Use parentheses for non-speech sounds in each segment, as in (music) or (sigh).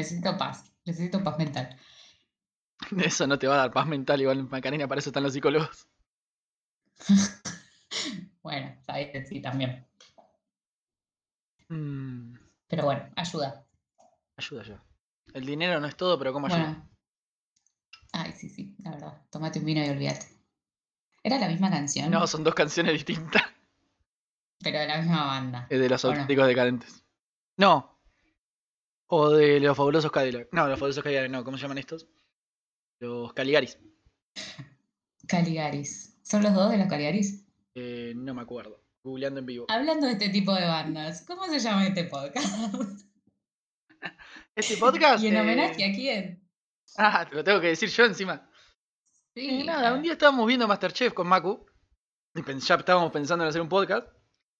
Necesito paz. Necesito paz mental. (laughs) Eso no te va a dar paz mental, igual Macarena, para eso están los psicólogos. (laughs) bueno, sabes, sí, también. Mm, Pero bueno, ayuda. ayuda, ayuda. El dinero no es todo, pero ¿cómo ayuda? Bueno. Ay, sí, sí, la verdad. Tómate un vino y olvídate. Era la misma canción, No, son dos canciones distintas. pero de la misma banda. Es de los auténticos decadentes. No. O de los fabulosos Cadillac. No, los fabulosos Cadillac, no. ¿Cómo se llaman estos? Los Caligaris. Caligaris. ¿Son los dos de los Caligaris? Eh, no me acuerdo. Googleando en vivo. Hablando de este tipo de bandas, ¿cómo se llama este podcast? (laughs) Este podcast. ¿Y en eh, homenaje a quién? Ah, te lo tengo que decir yo encima. Sí, nada, un día estábamos viendo Masterchef con Maku. Y ya estábamos pensando en hacer un podcast.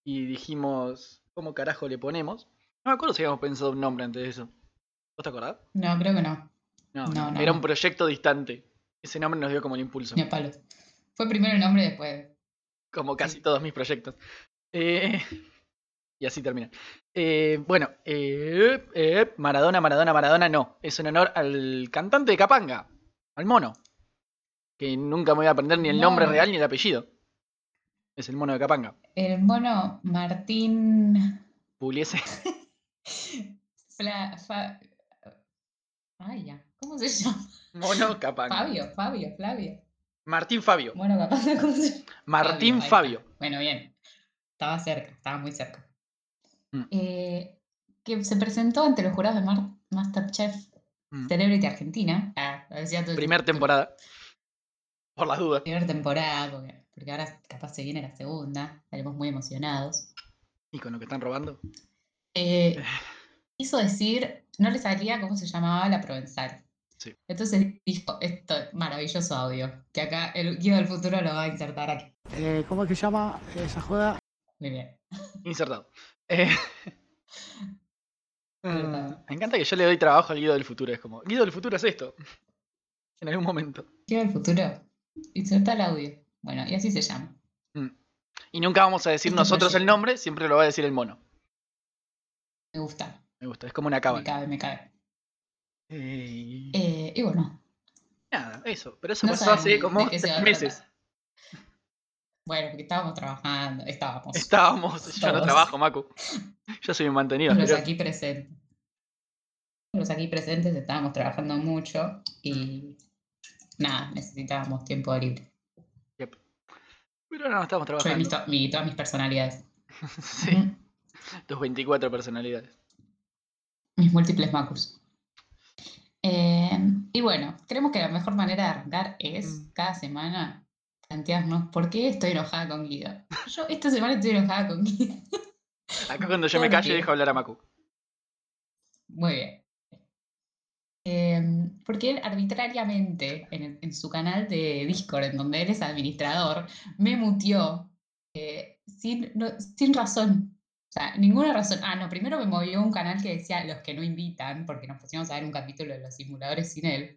Y dijimos, ¿cómo carajo le ponemos? No me acuerdo si habíamos pensado un nombre antes de eso. ¿Vos te acordás? No, creo que no. No, No, no, era un proyecto distante. Ese nombre nos dio como el impulso. Ni a palos. Fue primero el nombre y después. Como casi Sí. todos mis proyectos. Eh, y así termina. Eh, bueno, eh, Maradona, Maradona, Maradona, no. Es en honor al cantante de Capanga, al mono. Que nunca me voy a aprender ni el nombre real ni el apellido. Es el mono de Capanga. El mono Martín. Puliese. (laughs) Fla, fa- Ay, ya. ¿Cómo se (laughs) llama? Mono Capanga. Fabio, Fabio, Flavio. Martín Fabio. (laughs) Cómo se llama. Martín. Fabio. Bueno, bien. Estaba cerca, estaba muy cerca. Mm. Eh, que se presentó ante los jurados de Mar- Masterchef Mm. Celebrity Argentina. Ah, lo decía todo el Primer tiempo. temporada. Por las dudas. Primera temporada, porque, porque ahora capaz se viene la segunda. Estaremos muy emocionados. Y con lo que están robando. Eh, quiso decir, no le salía cómo se llamaba la provenzal. Sí. Entonces dijo esto maravilloso audio, que acá el guía del futuro lo va a insertar aquí. Eh, ¿Cómo es que se llama esa joda? Muy bien. Insertado. Eh, (laughs) Insertado. mm, me encanta que yo le doy trabajo al Guido del futuro. Es como, Guido del futuro es esto. (laughs) En algún momento. Guía del futuro, inserta el audio. Bueno, y así se llama. Mm. Y nunca vamos a decir Este nosotros el nombre, siempre lo va a decir el mono. Me gusta, Me gusta, es como una me cábala. cabe, me cabe. Eh, Eh, y bueno, Nada, eso. Pero eso no pasó hace como tres meses. Bueno, porque estábamos trabajando, estábamos. Estábamos, yo no Todos. trabajo, Macu. Yo soy un mantenido. Los pero- aquí presentes. Los aquí presentes estábamos trabajando mucho y nada, necesitábamos tiempo libre. Yep. Pero no mis trabajando. mi- todas mis personalidades. (laughs) sí. (laughs) tus 24 personalidades. Mis múltiples macus. Eh, y bueno, creemos que la mejor manera de arrancar es Mm. cada semana plantearnos por qué estoy enojada con Guido. Yo esta semana estoy enojada con Guido. Acá cuando yo me (laughs) calle dejo hablar a Macu. Muy bien. Em, porque él arbitrariamente en, en su canal de Discord, en donde él es administrador, me muteó eh, sin, no- sin razón. O sea, ninguna razón. Ah, no, primero me movió un canal que decía los que no invitan, porque nos pusimos a ver un capítulo de los simuladores sin él.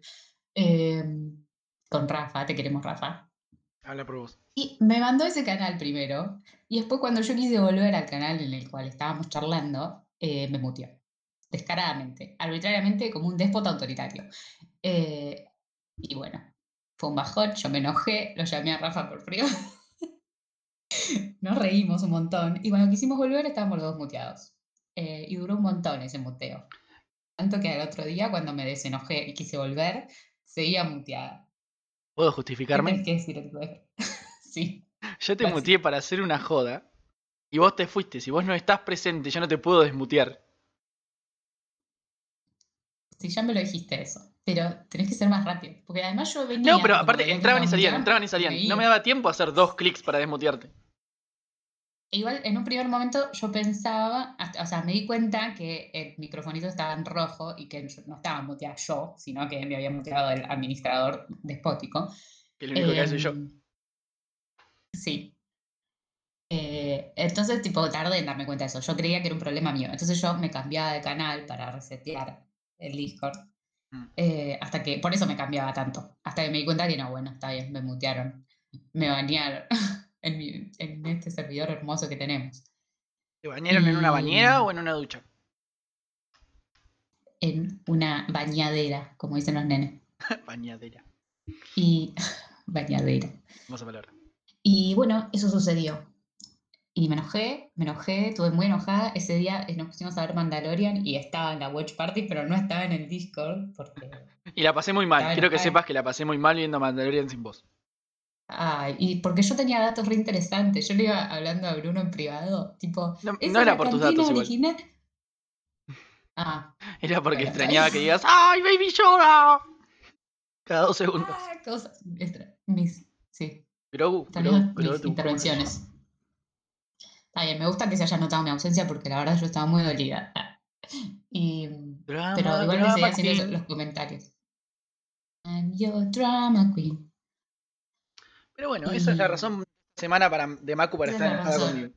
Em, con Rafa, te queremos Rafa. Habla por vos. Y me mandó ese canal primero, y después cuando yo quise volver al canal en el cual estábamos charlando, eh, me muteó. Descaradamente, arbitrariamente, como un déspota autoritario. Eh, y bueno, fue un bajón, yo me enojé, lo llamé a Rafa por frío. (laughs) Nos reímos un montón, y cuando quisimos volver estábamos los dos muteados. Eh, y duró un montón ese muteo. Tanto que al otro día, cuando me desenojé y quise volver, seguía muteada. ¿Puedo ¿Qué justificarme? que decir (laughs) sí. Yo te muteé para hacer una joda y vos te fuiste. Si vos no estás presente, yo no te puedo desmutear. Sí, ya me lo dijiste eso. Pero tenés que ser más rápido. Porque además yo venía. No, pero aparte entraban y salían, entraban y salían. No me daba tiempo a hacer dos clics para desmutearte. E Igual en un primer momento yo pensaba, hasta- o sea, me di cuenta que el microfonito estaba en rojo y que no estaba muteada yo, sino que me había muteado el administrador despótico. Que lo único que hace yo. Em, Sí. Eh, entonces, tipo, tardé en darme cuenta de eso. Yo creía que era un problema mío. Entonces yo me cambiaba de canal para resetear el Discord. Mm. Eh, hasta que, por eso me cambiaba tanto. Hasta que me di cuenta que no, bueno, está bien, me mutearon. Me bañaron (laughs) en, mi- en este servidor hermoso que tenemos. ¿Te bañaron en una bañera o en una ducha? en una bañadera, como dicen los nenes. (laughs) Bañadera. Y (laughs) bañadera. Vamos a palabra. Y bueno, eso sucedió. Y me enojé, me enojé, estuve muy enojada. Ese día eh, nos pusimos a ver Mandalorian y estaba en la Watch Party, pero no estaba en el Discord porque... (laughs) Y la pasé muy mal. Quiero que sepas que la pasé muy mal viendo Mandalorian sin voz. Ay, y porque yo tenía datos re interesantes. Yo le iba hablando a Bruno en privado, tipo... No, "Esa no era por tus datos igual. original". Ah, (laughs) Era porque Bueno, extrañaba que digas ¡Ay, Baby Yoda! Cada dos segundos. ah, cosas. extra- Mis, sí. Grogu, Grogu, mis intervenciones. Está bien, me gusta que se haya notado mi ausencia porque la verdad yo estaba muy dolida. Ah. Y, Drama, pero igual le seguía haciendo los comentarios. I'm your drama queen. Pero bueno, esa es la razón de semana para, de Maku para estar enojada conmigo.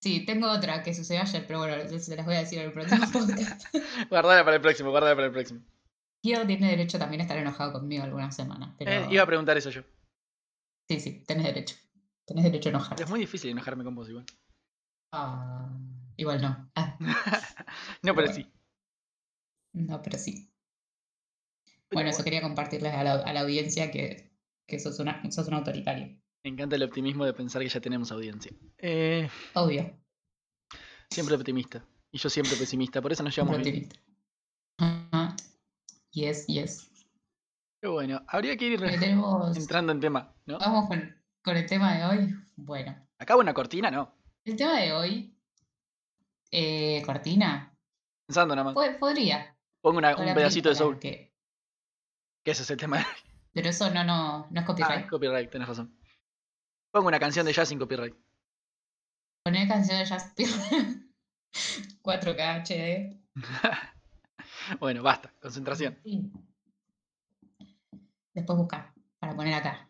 Sí, tengo otra que sucedió ayer, pero bueno, se las voy a decir en el próximo (laughs) podcast. Guardala para el próximo, guardala para el próximo. Guido tiene derecho también a estar enojado conmigo algunas semanas. Pero... Eh, iba a preguntar eso yo. Sí, sí, tenés derecho. Tenés derecho a enojarte. Es muy difícil enojarme con vos igual. Ah, igual no. Ah, (laughs) No, pero Bueno. sí. no, pero sí. Pero Bueno, eso quería compartirles a la, a la audiencia que, que sos, una, sos un autoritario. Me encanta el optimismo de pensar que ya tenemos audiencia. Eh, Obvio. siempre optimista. Y yo siempre pesimista, por eso nos llevamos bien. optimista. Ajá. Yes, yes. Pero bueno, habría que ir (laughs) tenemos- entrando en tema, ¿no? Vamos con, con el tema de hoy. Bueno, Acabo una cortina, no. el tema de hoy, eh, Cortina, Pensando nada más. po- podría. Pongo una- un pedacito de soul. que- Que ese es el tema. Pero eso no, no, no es Ah, copyright. copyright, tenés razón. Pongo una canción de jazz sin copyright. Poner canción de Jazz (laughs) 4K HD. (laughs) Bueno, basta, concentración. Sí. Después busca para poner acá.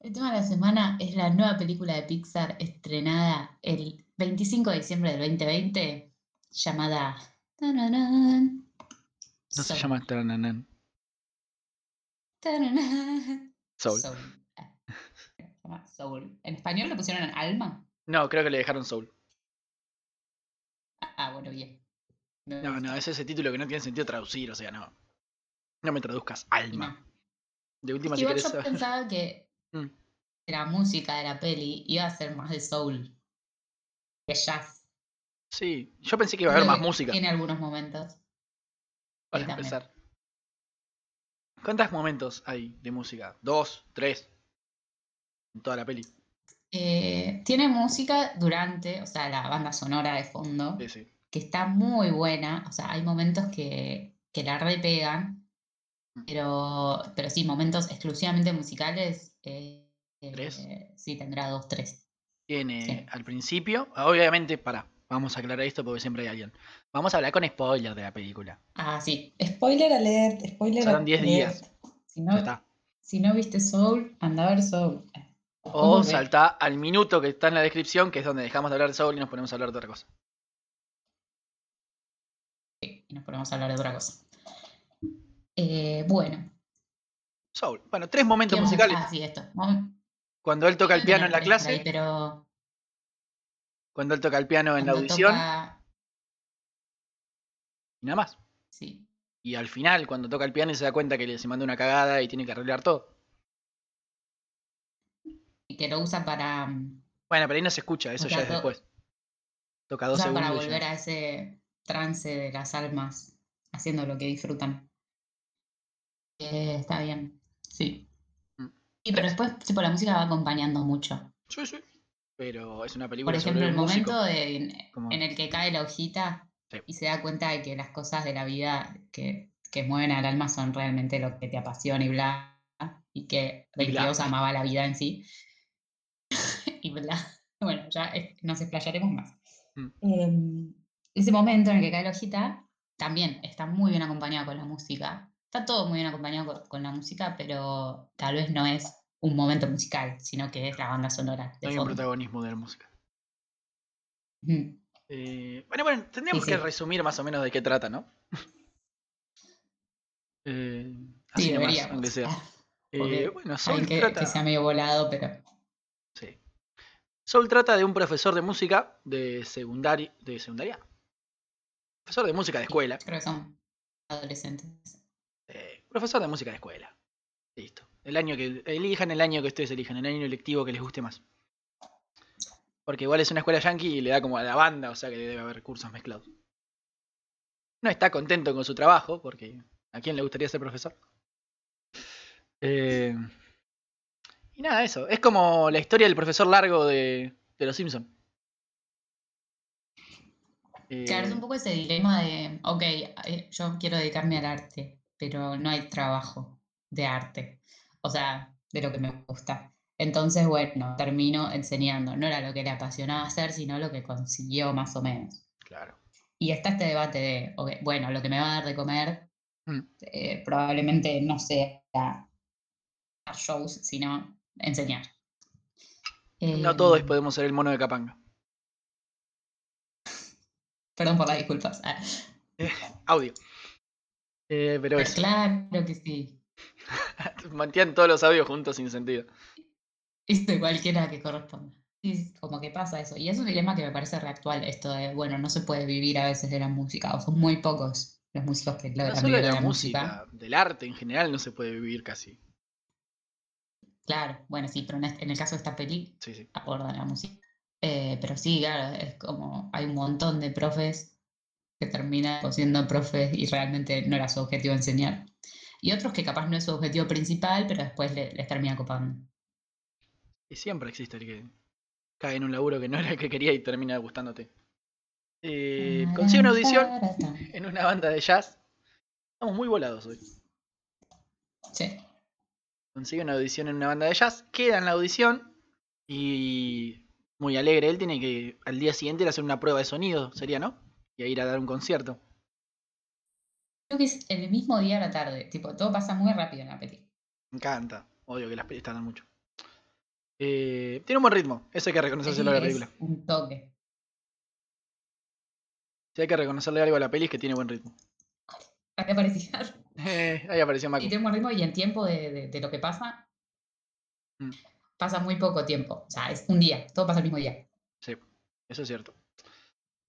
El tema de la semana es la nueva película de Pixar estrenada el 25 de diciembre del 2020 llamada. No se llama Tarananan. Tananán. Soul. Soul. Ah, Soul. ¿En español le pusieron alma? No, creo que le dejaron Soul. Ah, bueno, bien. Me No, no, es ese título que no tiene sentido traducir, o sea, no. No me traduzcas alma. no. De última, si querés yo pensaba que (laughs) Mm. la música de la peli iba a ser más de soul que jazz. Sí, yo pensé que iba a haber más música. Tiene algunos momentos. Para Sí, empezar. ¿Cuántos momentos hay de música? ¿Dos? ¿Tres? En toda la peli. Eh, tiene música durante, o sea, la banda sonora de fondo, Sí, sí. que está muy buena. O sea, hay momentos que, que la repegan, Mm. pero, pero sí, momentos exclusivamente musicales. eh, ¿Tres? eh, sí, tendrá dos, tres. Tiene al principio, obviamente, para, vamos a aclarar esto porque siempre hay alguien. Vamos a hablar con spoiler de la película. Ah, sí. Spoiler alert, spoiler Serán 10 alert. días. Si no, está. si no viste Soul, anda a ver Soul. O salta al minuto que está en la descripción, que es donde dejamos de hablar de Soul y nos ponemos a hablar de otra cosa. Sí, y nos ponemos a hablar de otra cosa. Eh, bueno. Soul. Bueno, tres momentos ¿qué vamos a- musicales. Ah, sí, esto. Cuando él toca el piano en la clase, ahí, pero cuando él toca el piano en la audición, toca- y nada más. Sí. Y al final, cuando toca el piano y se da cuenta que le se manda una cagada y tiene que arreglar todo. Y que lo usa para, mm, Bueno, pero ahí no se escucha, eso O ya es después. Toca dos usa para segundos. y ya. volver a ese trance de las almas, haciendo lo que disfrutan. Eh, está bien. Sí. Mm. Y pero después, tipo, la música va acompañando mucho. Sí, sí. Pero es una película Por ejemplo, sobre el músico. momento de- en el que cae la hojita Sí. y se da cuenta de que las cosas de la vida que, que mueven al alma son realmente lo que te apasiona y bla, y que. 22 amaba la vida en sí. (laughs) y bla. Bueno, ya nos explayaremos más. Mm. Em, ese momento en el que cae la hojita también está muy bien acompañado con la música. Está todo muy bien acompañado con, con la música, pero tal vez no es un momento musical, sino que es la banda sonora. De No hay un protagonismo de la música. Eh, bueno, bueno, tendríamos Sí, que sí. resumir más o menos de qué trata, ¿no? Eh, así Sí, nomás, aunque sea. Ah, Eh, porque bueno, Soul que, trata. que sea medio volado, pero sí. Soul trata de un profesor de música de secundaria. ¿De secundaria? Profesor de música de escuela. Creo que son adolescentes. Eh, profesor de música de escuela. Listo. El año que. Elijan el año que ustedes elijan, el año electivo que les guste más. Porque igual es una escuela yankee y le da como a la banda, o sea que debe haber cursos mezclados. No está contento con su trabajo, porque ¿a quién le gustaría ser profesor? Eh, y nada, eso. Es como la historia del profesor largo de, Los Simpsons. Claro, es un poco ese dilema de, ok, eh, yo quiero dedicarme al arte, pero no hay trabajo de arte, o sea, de lo que me gusta. Entonces, bueno, termino enseñando. No era lo que le apasionaba hacer, sino lo que consiguió más o menos. Claro. Y está este debate de, bueno, lo que me va a dar de comer Mm. eh, probablemente no sea dar shows, sino enseñar. No Eh, todos podemos ser el mono de Capanga. (laughs) Perdón por las disculpas. Ah, Audio. Eh, pero pero es. claro que sí. (laughs) Mantienen todos los audios juntos sin sentido. Esto cualquiera que corresponda. Es como que pasa eso. Y es un dilema que me parece reactual, esto de, bueno, no se puede vivir a veces de la música, o son muy pocos los músicos que No logran solo vivir de la la música. música, del arte en general no se puede vivir casi. Claro, bueno, sí, pero en, en el caso de esta peli Sí, sí. aborda la música. Eh, pero sí, claro, es como hay un montón de profes que terminan siendo profes y realmente no era su objetivo enseñar. Y otros que capaz no es su objetivo principal, pero después le- les termina copando. Y siempre existe el que cae en un laburo que no era el que quería y termina gustándote. Eh, consigue una audición (laughs) en una banda de jazz. Estamos muy volados hoy. Sí. Consigue una audición en una banda de jazz, queda en la audición y muy alegre. Él tiene que al día siguiente ir a hacer una prueba de sonido, sería, ¿no? Y a ir a dar un concierto. Creo que es el mismo día a la tarde. Tipo, todo pasa muy rápido en la peli. Me encanta. Odio que las pelis tardan mucho. Eh, tiene un buen ritmo, eso hay que reconocérselo a la película. un toque. Si hay que reconocerle algo a la peli es que tiene buen ritmo. (laughs) Que apreciar. Eh, ahí apareció Macu. Y tiene un buen ritmo y en tiempo de, de- de lo que pasa, Mm. pasa muy poco tiempo. O sea, es un día. Todo pasa el mismo día. Sí, eso es cierto.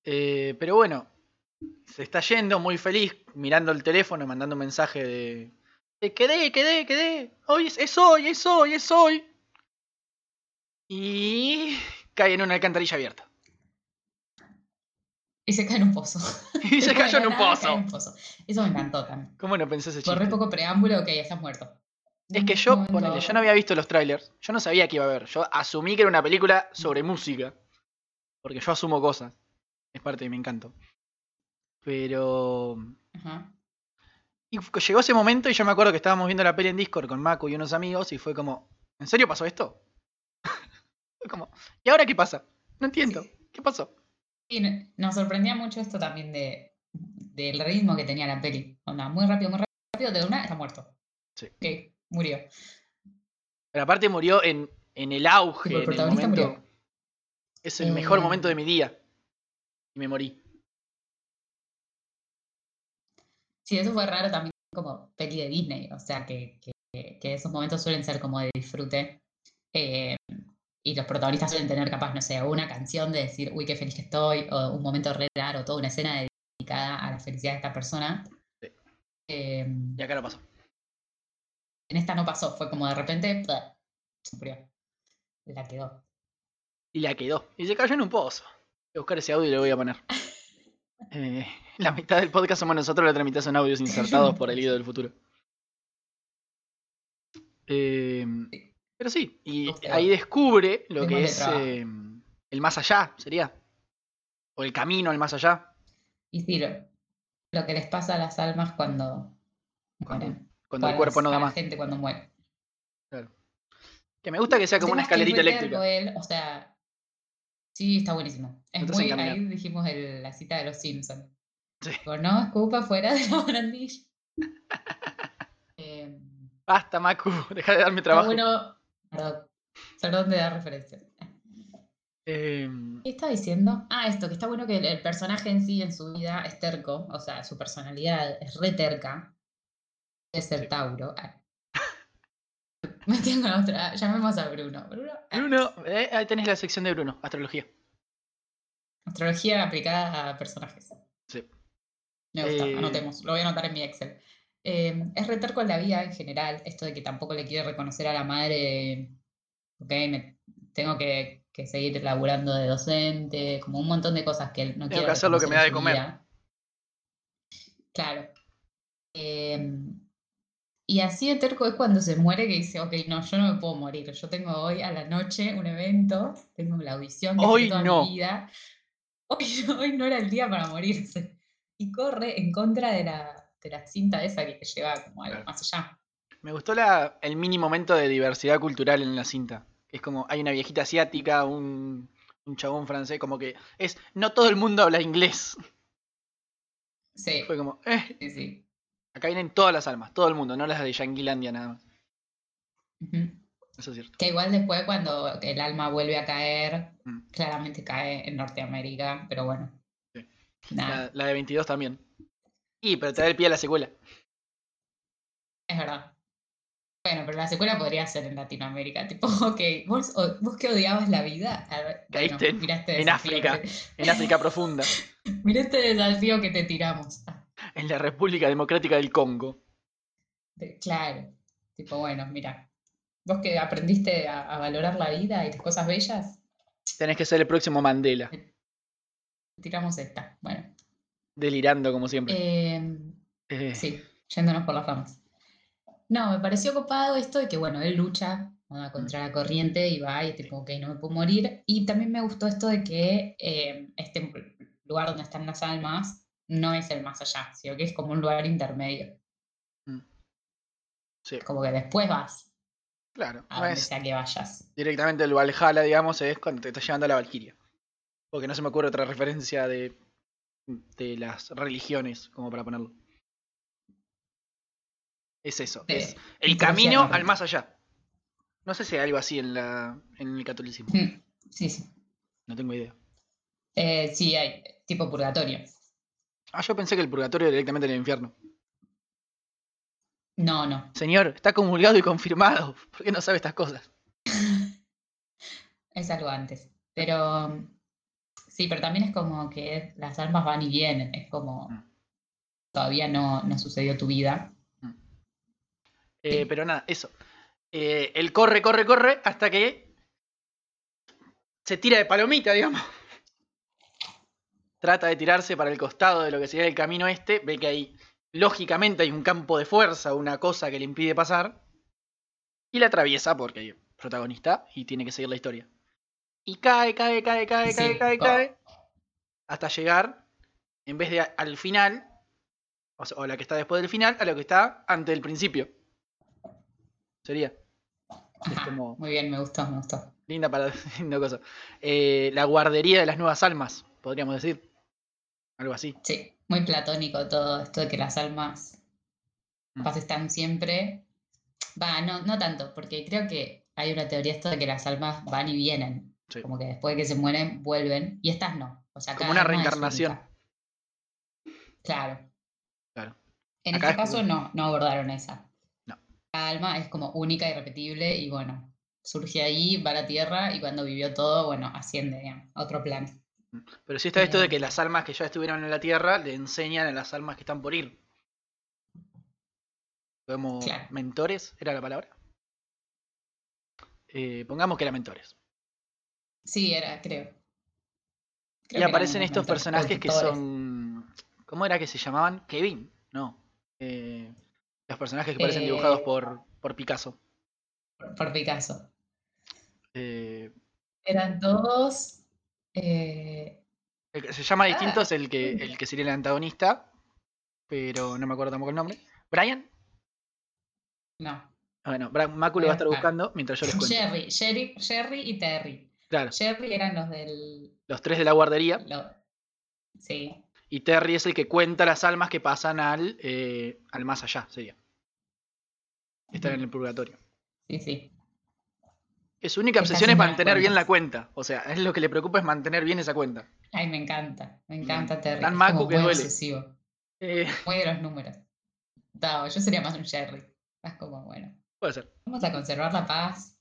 Eh, pero bueno, se está yendo muy feliz, mirando el teléfono, mandando un mensaje de... de, quedé, quedé, quedé. Hoy es, es hoy, es hoy, es hoy. Y cae en una alcantarilla abierta. Y se cae en un pozo. (laughs) Y se cayó en un nada, cae en pozo. un pozo. Eso me encantó también. ¿Cómo no pensé ese Por re chiste? poco preámbulo, ok, ya estás muerto. Es que Un yo, momento- ponele, yo no había visto los trailers. Yo no sabía que iba a haber. Yo asumí que era una película sobre música. Porque yo asumo cosas. Es parte de mi encanto. Pero Ajá. Y llegó ese momento y yo me acuerdo que estábamos viendo la peli en Discord con Maku y unos amigos y fue como, ¿en serio pasó esto? (laughs) fue como, ¿y ahora qué pasa? No entiendo, ¿qué pasó? Y nos sorprendía mucho esto también de, del ritmo que tenía la peli. Onda, muy rápido, muy rápido, de una está muerto. Sí. Ok, murió. Pero aparte murió en, en el auge, Tipo, el en el momento... murió. Es el mejor Eh. momento de mi día. Y me morí. Sí, eso fue raro también como peli de Disney, o sea que, que- que esos momentos suelen ser como de disfrute. eh, y los protagonistas suelen tener capaz, no sé, una canción de decir, uy, qué feliz que estoy, o un momento re raro, toda una escena dedicada a la felicidad de esta persona. Sí. Eh, Y acá no pasó. en esta no pasó, fue como de repente, se murió. La quedó. Y la quedó. Y se cayó en un pozo. Voy a buscar ese audio y lo voy a poner. (laughs) Eh, (laughs) la mitad del podcast somos nosotros, la otra mitad son audios insertados por el ido del futuro. Eh, pero sí, y ahí descubre lo que es eh, el más allá, sería. O el camino al más allá. Y sí, lo, lo que les pasa a las almas cuando Cuando- mueren. Cuando el cuerpo no da más. gente cuando muere. Que me gusta que sea como una Además que es escalerita re terco eléctrica. él, o sea, sí, está buenísimo. Es hacen muy, ahí dijimos el- la cita de los Simpsons. Sí. no escupa fuera de la barandilla. Eh, Basta, Macu, (laughs) deja de darme está trabajo. bueno, perdón, perdón de dar referencia. Eh, ¿Qué estaba diciendo? Ah, esto, que está bueno que el, el personaje en sí, en su vida, es terco, o sea, su personalidad es re terca. Ser Sí. Tauro. Ah. (laughs) Me tengo otra. Llamemos a Bruno. Bruno. ah, Bruno, eh, ahí tenés la sección de Bruno, astrología. Astrología aplicada a personajes. Sí. Me gusta, Eh, anotemos. Lo voy a anotar en mi Excel. Eh, es retar con la vida en general. Esto de que tampoco le quiere reconocer a la madre. Ok, me- tengo que, que seguir laburando de docente. Como un montón de cosas que él no Tengo quiere que hacer lo que me da de comer. vida. Claro. Eh, y así de terco es cuando se muere que dice, ok, no, yo no me puedo morir. Yo tengo hoy a la noche un evento, tengo la audición que Hoy toda no. mi vida. Hoy, (laughs) hoy no era el día para morirse. Y corre en contra de la, de la cinta esa que te lleva como algo más allá. Me gustó la, el mini momento de diversidad cultural en la cinta. Es como, hay una viejita asiática, un, un chabón francés, como que es, no todo el mundo habla inglés. Sí, Fue como, eh, sí, sí. Acá vienen todas las almas, todo el mundo, no las de Yanquilandia nada más. Eso es cierto. Que igual después cuando el alma vuelve a caer, Mm. claramente cae en Norteamérica, pero bueno. Sí. La, la de 22 también. Y, pero te da el pie a la secuela. es verdad. Bueno, pero la secuela podría ser en Latinoamérica. (laughs) Tipo, ok, vos, vos que odiabas la vida. Ver, Caíste en- África. que En África Profunda, (laughs) mirá este desafío que te tiramos. En la República Democrática del Congo. de- claro. Tipo, bueno, mira. Vos que aprendiste a, a valorar la vida y las cosas bellas, Tenés que ser el próximo Mandela, tiramos esta. Bueno. delirando como siempre. Eh, Eh, Sí, yéndonos por las ramas. No, me pareció copado esto de que, bueno, él lucha contra la corriente y va y tipo, ok, no me puedo morir. Y también me gustó esto de que eh, este lugar donde están las almas no es el más allá, sino que es como un lugar intermedio. Mm. Sí, Como que después vas claro. a No donde sea que vayas. directamente el Valhalla, digamos, es cuando te está llevando a la Valquiria. Porque no se me ocurre otra referencia de, de las religiones, como para ponerlo. Es eso. Es el camino al más allá. No sé si hay algo así en, la, en el catolicismo. Mm, Sí, sí. No tengo idea. Eh, sí, hay tipo purgatorio. Ah, yo pensé que el purgatorio era directamente en el infierno. No, no. Señor, está comulgado y confirmado. ¿Por qué no sabe estas cosas? (laughs) Es algo antes. Pero sí, pero también es como que las almas van y vienen. Es como Mm. todavía no, no sucedió tu vida. Eh, Sí. pero nada, eso. Eh, él corre, corre, corre hasta que se tira de palomita, digamos. Trata de tirarse para el costado de lo que sería el camino este. Ve que ahí, lógicamente, hay un campo de fuerza, una cosa que le impide pasar. Y la atraviesa porque hay protagonista y tiene que seguir la historia. Y cae, cae, cae, cae, Sí, cae, cae, cae. Hasta llegar, en vez de al final, o, sea, o la que está después del final, a lo que está ante el principio. Sería. Es (laughs) como Muy bien, me gustó, me gustó. linda para (laughs) linda cosa. Eh, la guardería de las nuevas almas, podríamos decir. Algo así. Sí, muy platónico todo esto de que las almas Mm. capaz están siempre. Va, no, no tanto, porque creo que hay una teoría esto de que las almas van y vienen. Sí. Como que después de que se mueren, vuelven. Y estas no. O sea, Como una reencarnación. Claro. Claro. En Acá este es caso no, no abordaron esa. No. Cada alma es como única y repetible y bueno, surge ahí, va a la tierra y cuando vivió todo, bueno, asciende digamos, a otro plano. Pero sí está esto de que las almas que ya estuvieron en la tierra le enseñan a las almas que están por ir. Como Claro. mentores, ¿era la palabra? Eh, pongamos que eran mentores. Sí, era, creo. Creo y aparecen estos mentores personajes que son. ¿Cómo era que se llamaban? Kevin, no. Eh, los personajes que parecen dibujados Eh. por, por Picasso. por, por Picasso. Eran todos. Eh, el que se llama distinto Ah. es el que, el que sería el antagonista, pero no me acuerdo tampoco el nombre. ¿Brian? no. Bueno, Bra- Macu lo va a estar Ah. buscando mientras yo les cuento. Jerry, Jerry, Jerry y Terry. Claro, Jerry eran los del. los tres de la guardería. lo- sí, Y Terry es el que cuenta las almas que pasan al, eh, al más allá, sería. Están en el purgatorio. sí, sí. Que Su única obsesión es mantener bien la cuenta. O sea, es lo que le preocupa es mantener bien esa cuenta. Ay, me encanta. Me encanta Terry. tan maco que duele. obsesivo. Eh, Muy de los números. No, yo sería más un Jerry. Más como, bueno. Puede ser. Vamos a conservar la paz.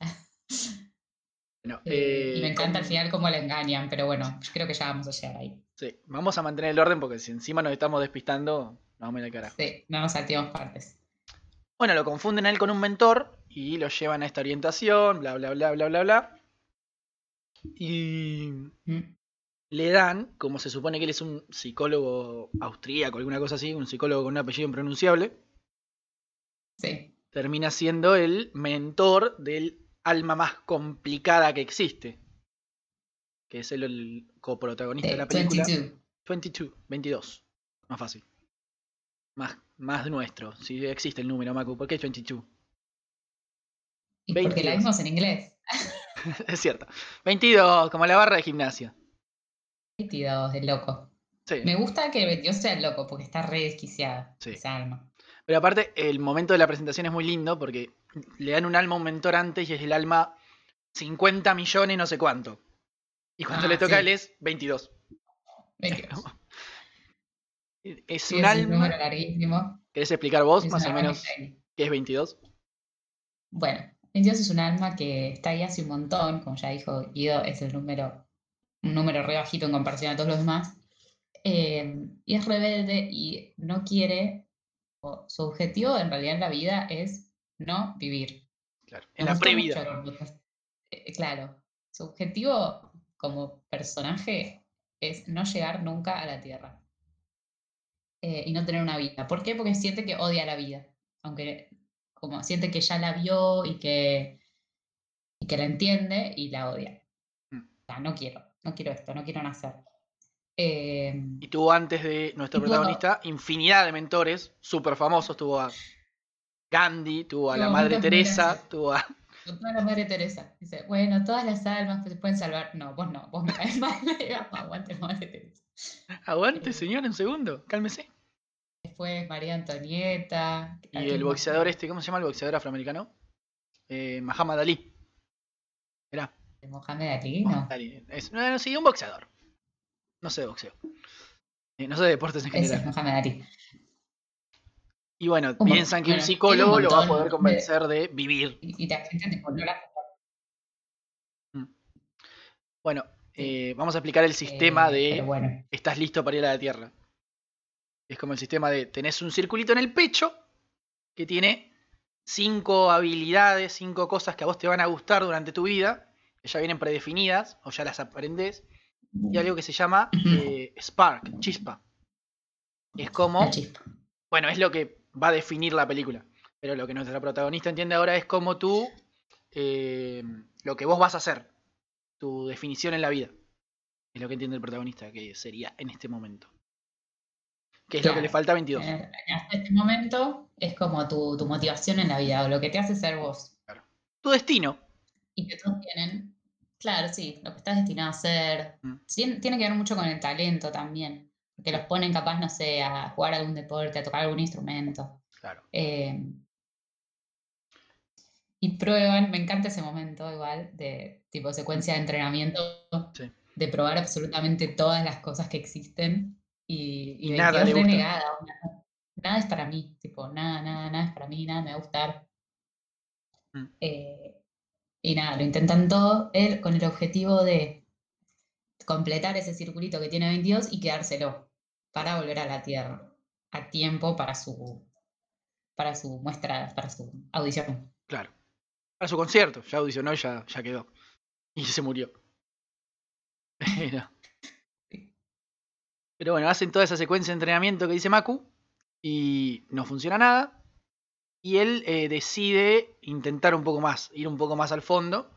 Bueno, (laughs) Eh, y me eh, encanta al final cómo la engañan, pero bueno, yo creo que ya vamos a llegar ahí. Sí, vamos a mantener el orden porque si encima nos estamos despistando, nos vamos a ir al carajo. Sí, no nos saltemos partes. Bueno, lo confunden a él con un mentor y lo llevan a esta orientación, bla, bla, bla, bla, bla, bla. Y Mm. le dan, como se supone que él es un psicólogo austríaco, alguna cosa así, un psicólogo con un apellido impronunciable, Sí, termina siendo el mentor del alma más complicada que existe. Que es el, el coprotagonista de de la película. 22. 22, 22. Más fácil. Más, más nuestro. Si existe el número, Macu. ¿Por qué es 22? Y porque 22. la vimos en inglés. (laughs) es cierto. 22, como la barra de gimnasia. 22, de loco. Sí. Me gusta que 22 sea el loco, porque está re desquiciada Sí. esa alma. Pero aparte, el momento de la presentación es muy lindo porque le dan un alma a un mentor antes y es el alma 50 millones, no sé cuánto. Y cuando Ah, le toca sí. él es 22. 22. Es Sí, un es un alma. número larguísimo. ¿Querés explicar vos Es más o menos qué es 22? Bueno, 22 es un alma que está ahí hace un montón, como ya dijo Guido, es el número, un número re bajito en comparación a todos los demás. Eh, y es rebelde y no quiere, o su objetivo en realidad en la vida es no vivir. Claro. Me En la previda. eh, claro, su objetivo como personaje es no llegar nunca a la Tierra eh, y no tener una vida. ¿Por qué? Porque siente que odia la vida, aunque como siente que ya la vio y que, y que la entiende y la odia. Mm. O sea, no quiero, no quiero esto, no quiero nacer. Eh, Y tuvo antes de nuestro tuvo- protagonista infinidad de mentores súper famosos. Tuvo a Gandhi, tuvo a la Tuvo Madre Teresa, tuvo a. Con toda la madre Teresa. Dice, bueno, todas las almas se pueden salvar. No, vos no, vos me caes (laughs) mal. Aguante madre Teresa. Aguante, señor, un segundo, cálmese. Después María Antonieta. Y el boxeador este, ¿cómo se llama el boxeador afroamericano? Eh, Muhammad Ali. Mirá, Mohamed Ali, no. Ali. Es, no, no, sí, un boxeador. No sé de boxeo. Eh, no sé de deportes en Ese es general. Mohamed Ali. Y bueno, piensan que un bueno, psicólogo un lo va a poder de- convencer de vivir. Y, y la gente tipo, no la Bueno. Eh, vamos a explicar el sistema eh, de bueno, estás listo para ir a la Tierra. Es como el sistema de tenés un circulito en el pecho que tiene cinco habilidades, cinco cosas que a vos te van a gustar durante tu vida, que ya vienen predefinidas o ya las aprendés, y algo que se llama eh, Spark, chispa. Es como, bueno, es lo que va a definir la película, pero lo que nuestra protagonista entiende ahora es como tú, lo que vos vas a hacer, tu definición en la vida. Es lo que entiende el protagonista, que sería en este momento. Que es lo que le Claro. falta a 22. Eh, hasta este momento es como tu, tu motivación en la vida, o lo que te hace ser vos. Tu destino. Y que todos tienen, claro, sí, lo que estás destinado a hacer. Mm. Sí, tiene que ver mucho con el talento también. Que los ponen capaz, no sé, a jugar algún deporte, a tocar algún instrumento. Claro. Eh, y prueban, me encanta ese momento igual, de tipo secuencia de entrenamiento, Sí. de probar absolutamente todas las cosas que existen. Y, y Y nada 22 le gusta. renegada, nada es para mí, tipo, nada, nada, nada es para mí, nada me va a gustar. Mm. Eh, y nada, lo intentan todo, él con el objetivo de completar ese circulito que tiene 22 y quedárselo para volver a la Tierra a tiempo para su para su muestra, para su audición. Claro. Para su concierto. Ya audicionó ya, ya quedó. Y se murió. (laughs) Pero, pero bueno, hacen toda esa secuencia de entrenamiento que dice Maku. Y no funciona nada. Y él eh, decide intentar un poco más, ir un poco más al fondo.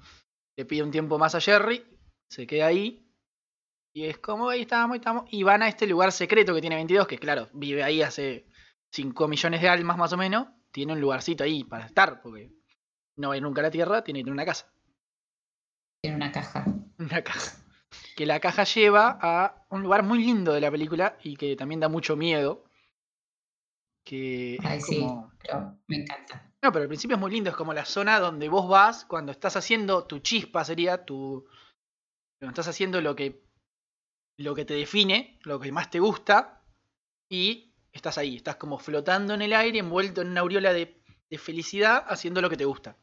Le pide un tiempo más a Jerry. Se queda ahí. Y es como, ahí estamos, ahí estamos. Y van a este lugar secreto que tiene 22, que claro, vive ahí hace 5 millones de almas más o menos. Tiene un lugarcito ahí para estar, porque no va a ir nunca a la Tierra, tiene que tener una casa. Tiene una caja. Una caja. Que la caja lleva a un lugar muy lindo de la película y que también da mucho miedo. Que Ay, es sí, como. pero me encanta. No, pero al principio es muy lindo, es como la zona donde vos vas cuando estás haciendo tu chispa, sería tu. Cuando estás haciendo lo que. lo que te define, lo que más te gusta, y estás ahí, estás como flotando en el aire, envuelto en una aureola de, de felicidad haciendo lo que te gusta.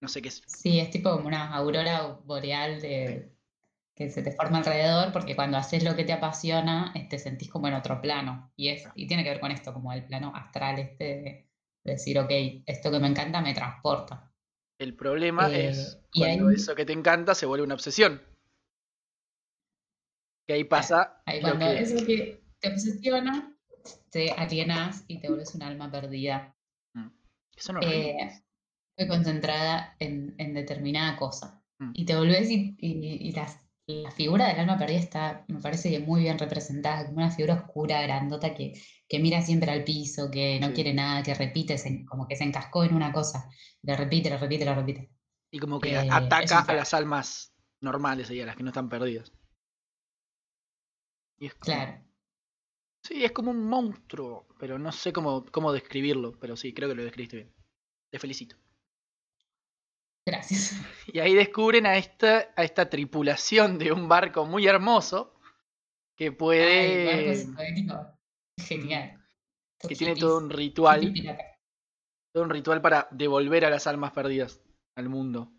No sé qué es. Sí, es tipo como una aurora boreal de, que se te forma alrededor, porque cuando haces lo que te apasiona, te sentís como en otro plano. Y, es, y tiene que ver con esto, como el plano astral este de, decir, ok, esto que me encanta me transporta. El problema Eh, es cuando ahí- eso que te encanta se vuelve una obsesión. Que ahí pasa Ahí cuando que- eso que te obsesiona, te alienas y te vuelves un alma perdida. que son horribles. eh, concentrada en, en determinada cosa. Mm. Y te volvés y, y- y las- la figura del alma perdida está, me parece que muy bien representada, como una figura oscura, grandota, que, que mira siempre al piso, que no Sí. quiere nada, que repite, se- como que se encascó en una cosa. Le repite, le repite, le repite. Y como que eh, ataca a las almas normales y a las que no están perdidas. Y es como- Claro. Sí, es como un monstruo, pero no sé cómo, cómo describirlo, pero sí, creo que lo describiste bien. Te felicito. Gracias. (laughs) Y ahí descubren a esta, a esta tripulación de un barco muy hermoso que Ay, puede. barco psicodélico. Genial. que tiene todo un ritual. todo un ritual para devolver a las almas perdidas al mundo.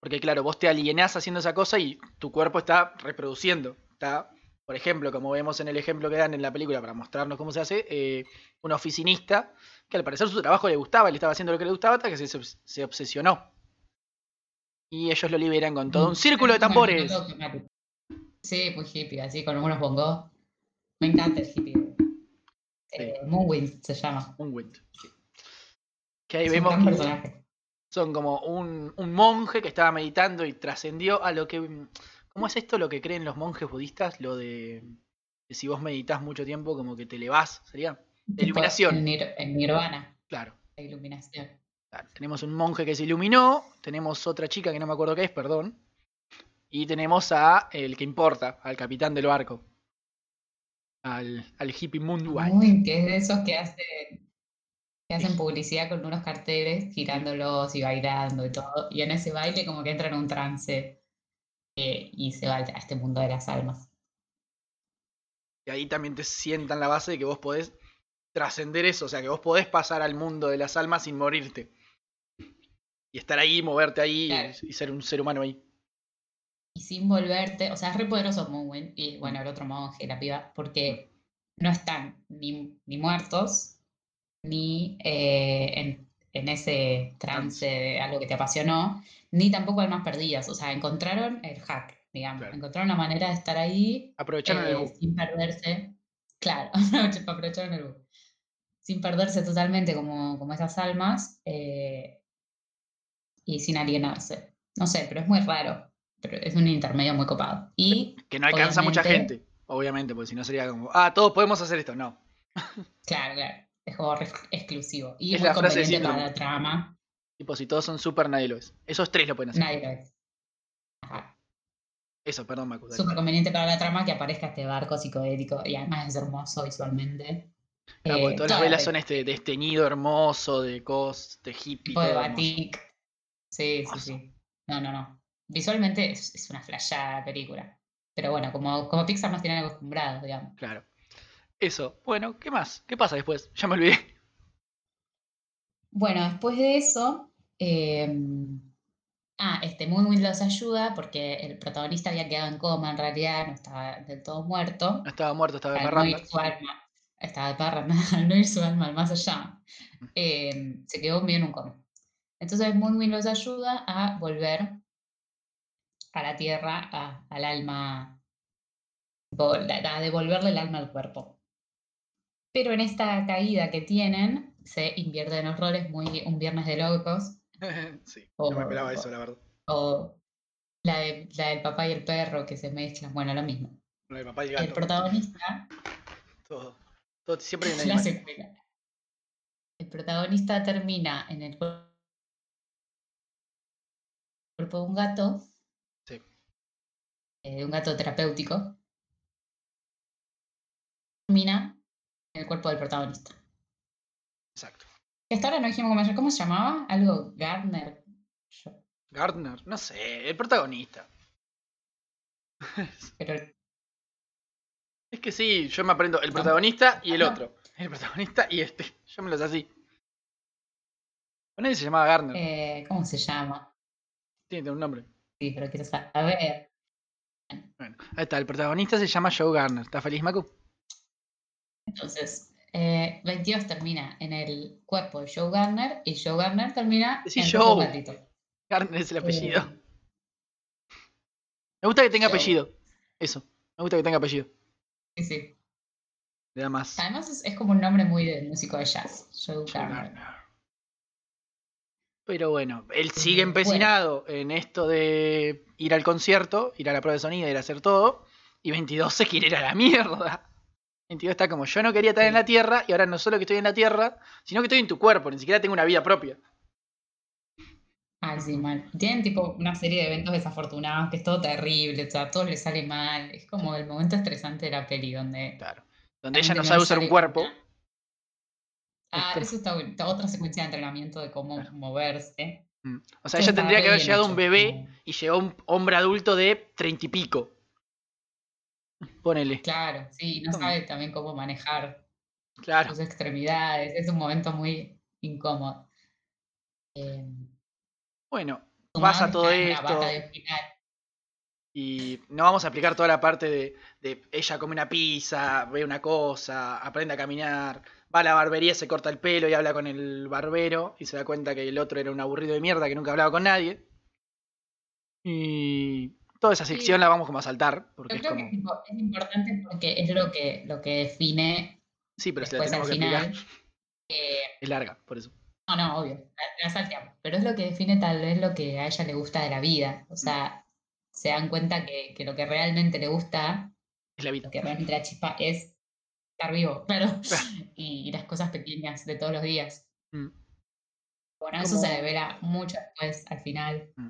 Porque claro, vos te alienás haciendo esa cosa y tu cuerpo está reproduciendo. Está, por ejemplo, como vemos en el ejemplo que dan en la película para mostrarnos cómo se hace, eh, un oficinista que al parecer su trabajo le gustaba, le estaba haciendo lo que le gustaba hasta que se, se obsesionó. Y ellos lo liberan con todo un Mm, círculo de tambores. Sí, muy hippie, así con unos bongos. Me encanta el hippie. Eh, Moonwind se llama. Un wind. sí. Que ahí Es un vemos que personaje. son como un, un monje que estaba meditando y trascendió a lo que... ¿Cómo es esto lo que creen los monjes budistas? Lo de... que si vos meditas mucho tiempo como que te elevás, ¿sería? Tipo, iluminación. Nir- el nirvana, Claro. la iluminación. Tenemos un monje que se iluminó, tenemos otra chica que no me acuerdo qué es, perdón. Y tenemos a el que importa, al capitán del barco. Al, al hippie Moonwhite. Muy, que es de esos que hacen, que hacen publicidad con unos carteles girándolos y bailando y todo. Y en ese baile como que entra en un trance eh, y se va a este mundo de las almas. Y ahí también te sientan la base de que vos podés trascender eso, o sea, que vos podés pasar al mundo de las almas sin morirte. Y estar ahí, moverte ahí y- Claro. y, ser un ser humano ahí. y sin volverte, o sea, es re poderoso Moonwind y bueno, el otro monje, la piba, porque no están ni, ni muertos, ni eh, en, en ese trance de algo que te apasionó, ni tampoco almas perdidas, o sea, encontraron el hack, digamos, Claro. encontraron una manera de estar ahí Aprovecharon el eh, bug. sin perderse, claro, (laughs) aprovecharon el bug, sin perderse totalmente como, como esas almas eh, y sin alienarse. No sé, pero es muy raro, pero es un intermedio muy copado. Y, Que no alcanza mucha gente, obviamente, porque si no sería como, ah, todos podemos hacer esto. No. (laughs) claro, claro, es como exclusivo y Es muy la frase conveniente para la trama, Tipo, si todos son super, nadie lo es. Esos tres lo pueden hacer. nadie lo es. Ajá. Eso, perdón, Macu. dale. Súper conveniente para la trama que aparezca este barco psicodélico y además es hermoso visualmente. Claro, porque Eh, todas las velas la- son este desteñido hermoso, de cos, de hippie. tipo de batik. Sí, sí, sí. No, no, no. Visualmente es, es una flashada película. Pero bueno, como, como Pixar nos tienen acostumbrados, digamos. Claro. Eso. Bueno, ¿qué más? ¿Qué pasa después? Ya me olvidé. Bueno, después de eso, eh, ah, este Moonwind los ayuda porque el protagonista había quedado en coma en realidad, no estaba del todo muerto. No estaba muerto, estaba de Al no parranda. ir su alma, estaba de parranda, (laughs) al no ir su alma al más allá, eh, se quedó medio en un coma. Entonces Moonwind los ayuda a volver a la tierra, a- al alma, a devolverle el alma al cuerpo. Pero en esta caída que tienen, se invierten los roles muy un viernes de locos, (laughs) sí, no me O- esperaba eso, la verdad. o la, de- la del papá y el perro que se mezclan, bueno, lo mismo. Lo de papá y el El gato. protagonista Todo. todo- siempre hay un (laughs) la. El protagonista termina en el cuer- cuerpo de un gato, Sí. eh, de un gato terapéutico, termina en el cuerpo del protagonista. Exacto. Que hasta ahora no dijimos cómo, se- cómo se llamaba, algo Gardner. Yo- Gardner, no sé, el protagonista. (laughs) Pero Es que sí, yo me aprendo el protagonista y el otro. (laughs) El protagonista y este. Yo me los así. Ponele se llamaba Garner. Eh, ¿Cómo se llama? Tiene un nombre. Sí, pero quiero saber. Bueno, ahí está. El protagonista se llama Joe Garner. ¿Estás feliz, Macu? Entonces, eh, 22 termina en el cuerpo de Joe Garner y Joe Garner termina Decí en el Joe. un gatito. Garner es el apellido. Eh, Me gusta que tenga Joe. apellido. Eso. Me gusta que tenga apellido. sí, sí. Le da más. Además es, es como un nombre muy de músico de jazz, Joe Joe Garner. Garner. Pero bueno, él sigue Eh, bueno. empecinado en esto de ir al concierto, ir a la prueba de sonido, ir a hacer todo. Y 22 se quiere ir a la mierda. 22 está como, yo no quería estar en la Tierra y ahora no solo que estoy en la Tierra, sino que estoy en tu cuerpo, ni siquiera tengo una vida propia. Ay, sí, mal. Tienen tipo una serie de eventos desafortunados que es todo terrible, o sea, todo le sale mal. Es como el momento estresante de la peli donde. Claro. Donde ella no sabe usar un cuerpo. una. Ah, como- eso está Otra secuencia de entrenamiento de cómo Claro. moverse. Mm. O sea, ella tendría que haber llegado hecho, un bebé como- y llegó un hombre adulto de treinta y pico. Ponele. Claro, sí, no sabe también cómo manejar Claro. sus extremidades. Es un momento muy incómodo. Eh, Bueno, pasa todo esto. Y no vamos a explicar toda la parte de, de ella come una pizza, ve una cosa, aprende a caminar, va a la barbería, se corta el pelo y habla con el barbero y se da cuenta que el otro era un aburrido de mierda que nunca hablaba con nadie. Y toda esa Sí. sección la vamos como a saltar, porque Yo es creo como... que es importante porque es lo que, lo que define Sí, pero si la al tenemos que final. eh, es larga, por eso. no, no, obvio, la, la salteamos. Pero es lo que define tal vez lo que a ella le gusta de la vida. Mm. O sea, se dan cuenta que, que lo que realmente le gusta, Es la vida. lo que realmente la chispa es estar vivo, (laughs) claro. (laughs) Y, y las cosas pequeñas de todos los días. Mm. Bueno, eso se revela mucho después, al final. Mm.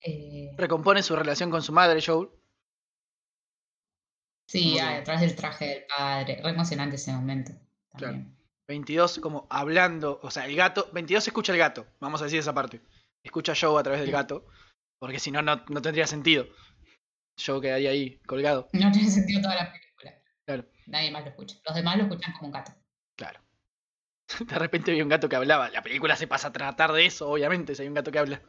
Eh, Recompone su relación con su madre, Joel. sí, ah, detrás del traje del padre. Re emocionante ese momento. Claro. También. 22 como hablando, o sea, el gato, 22 escucha el gato, vamos a decir esa parte. Escucha a Joe a través del gato, porque si no, no no tendría sentido. Joe quedaría ahí colgado. No tiene sentido toda la película. Claro. Nadie más lo escucha. Los demás lo escuchan como un gato. Claro. (laughs) De repente vi un gato que hablaba. La película se pasa a tratar de eso, obviamente, si hay un gato que habla.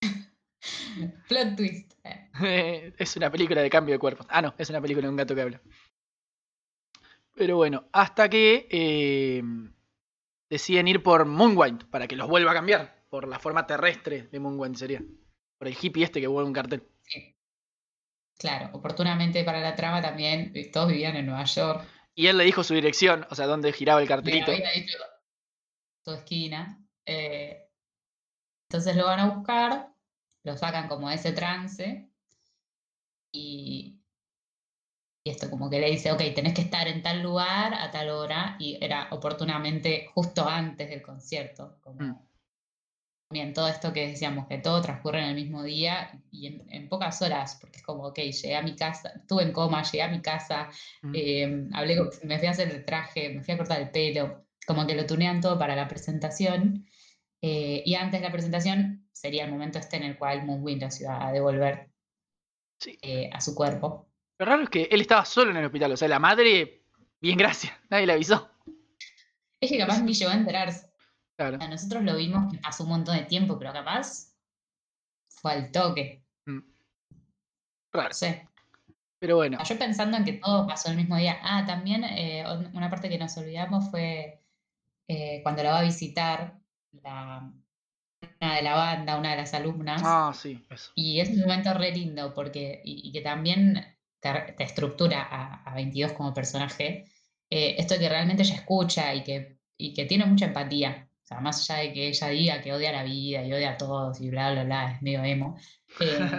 (laughs) Plot twist. (laughs) Es una película de cambio de cuerpos. Ah, no, es una película de un gato que habla. Pero bueno, hasta que eh, deciden ir por Moonwind para que los vuelva a cambiar. Por la forma terrestre de Moonwind sería. Por el hippie este que vuelve un cartel. Claro, oportunamente para la trama también, eh, todos vivían en Nueva York. Y él le dijo su dirección, o sea, dónde giraba el Le cartelito. había dicho su esquina. eh, entonces lo van a buscar, lo sacan como de ese trance. Y, y esto como que le dice, ok, tenés que estar en tal lugar a tal hora. Y era oportunamente justo antes del concierto. Como, Mm. Bien, todo esto que decíamos, que todo transcurre en el mismo día y en, en pocas horas, porque es como, ok, llegué a mi casa, estuve en coma, llegué a mi casa, Mm. eh, hablé, me fui a hacer el traje, me fui a cortar el pelo, como que lo tunean todo para la presentación. eh, y antes de la presentación sería el momento este en el cual Moonwind los iba a devolver Sí. eh, a su cuerpo. Lo raro es que él estaba solo en el hospital, o sea, la madre, bien gracias, (laughs) nadie le avisó. Es que capaz ni llegó a enterarse. Claro. O sea, nosotros lo vimos que pasó un montón de tiempo, pero capaz fue al toque. Raro. No sé. Pero bueno, Yo pensando en que todo pasó el mismo día. Ah, también eh, una parte que nos olvidamos fue eh, cuando la va a visitar la, una de la banda, una de las alumnas. ah, sí, eso. Y es un momento re lindo porque, y, y que también te, te estructura a, a 22 como personaje. eh, esto que realmente ella escucha y que, y que tiene mucha empatía. Sea, más allá de que ella diga que odia la vida y odia a todos y bla, bla, bla, es medio emo. eh,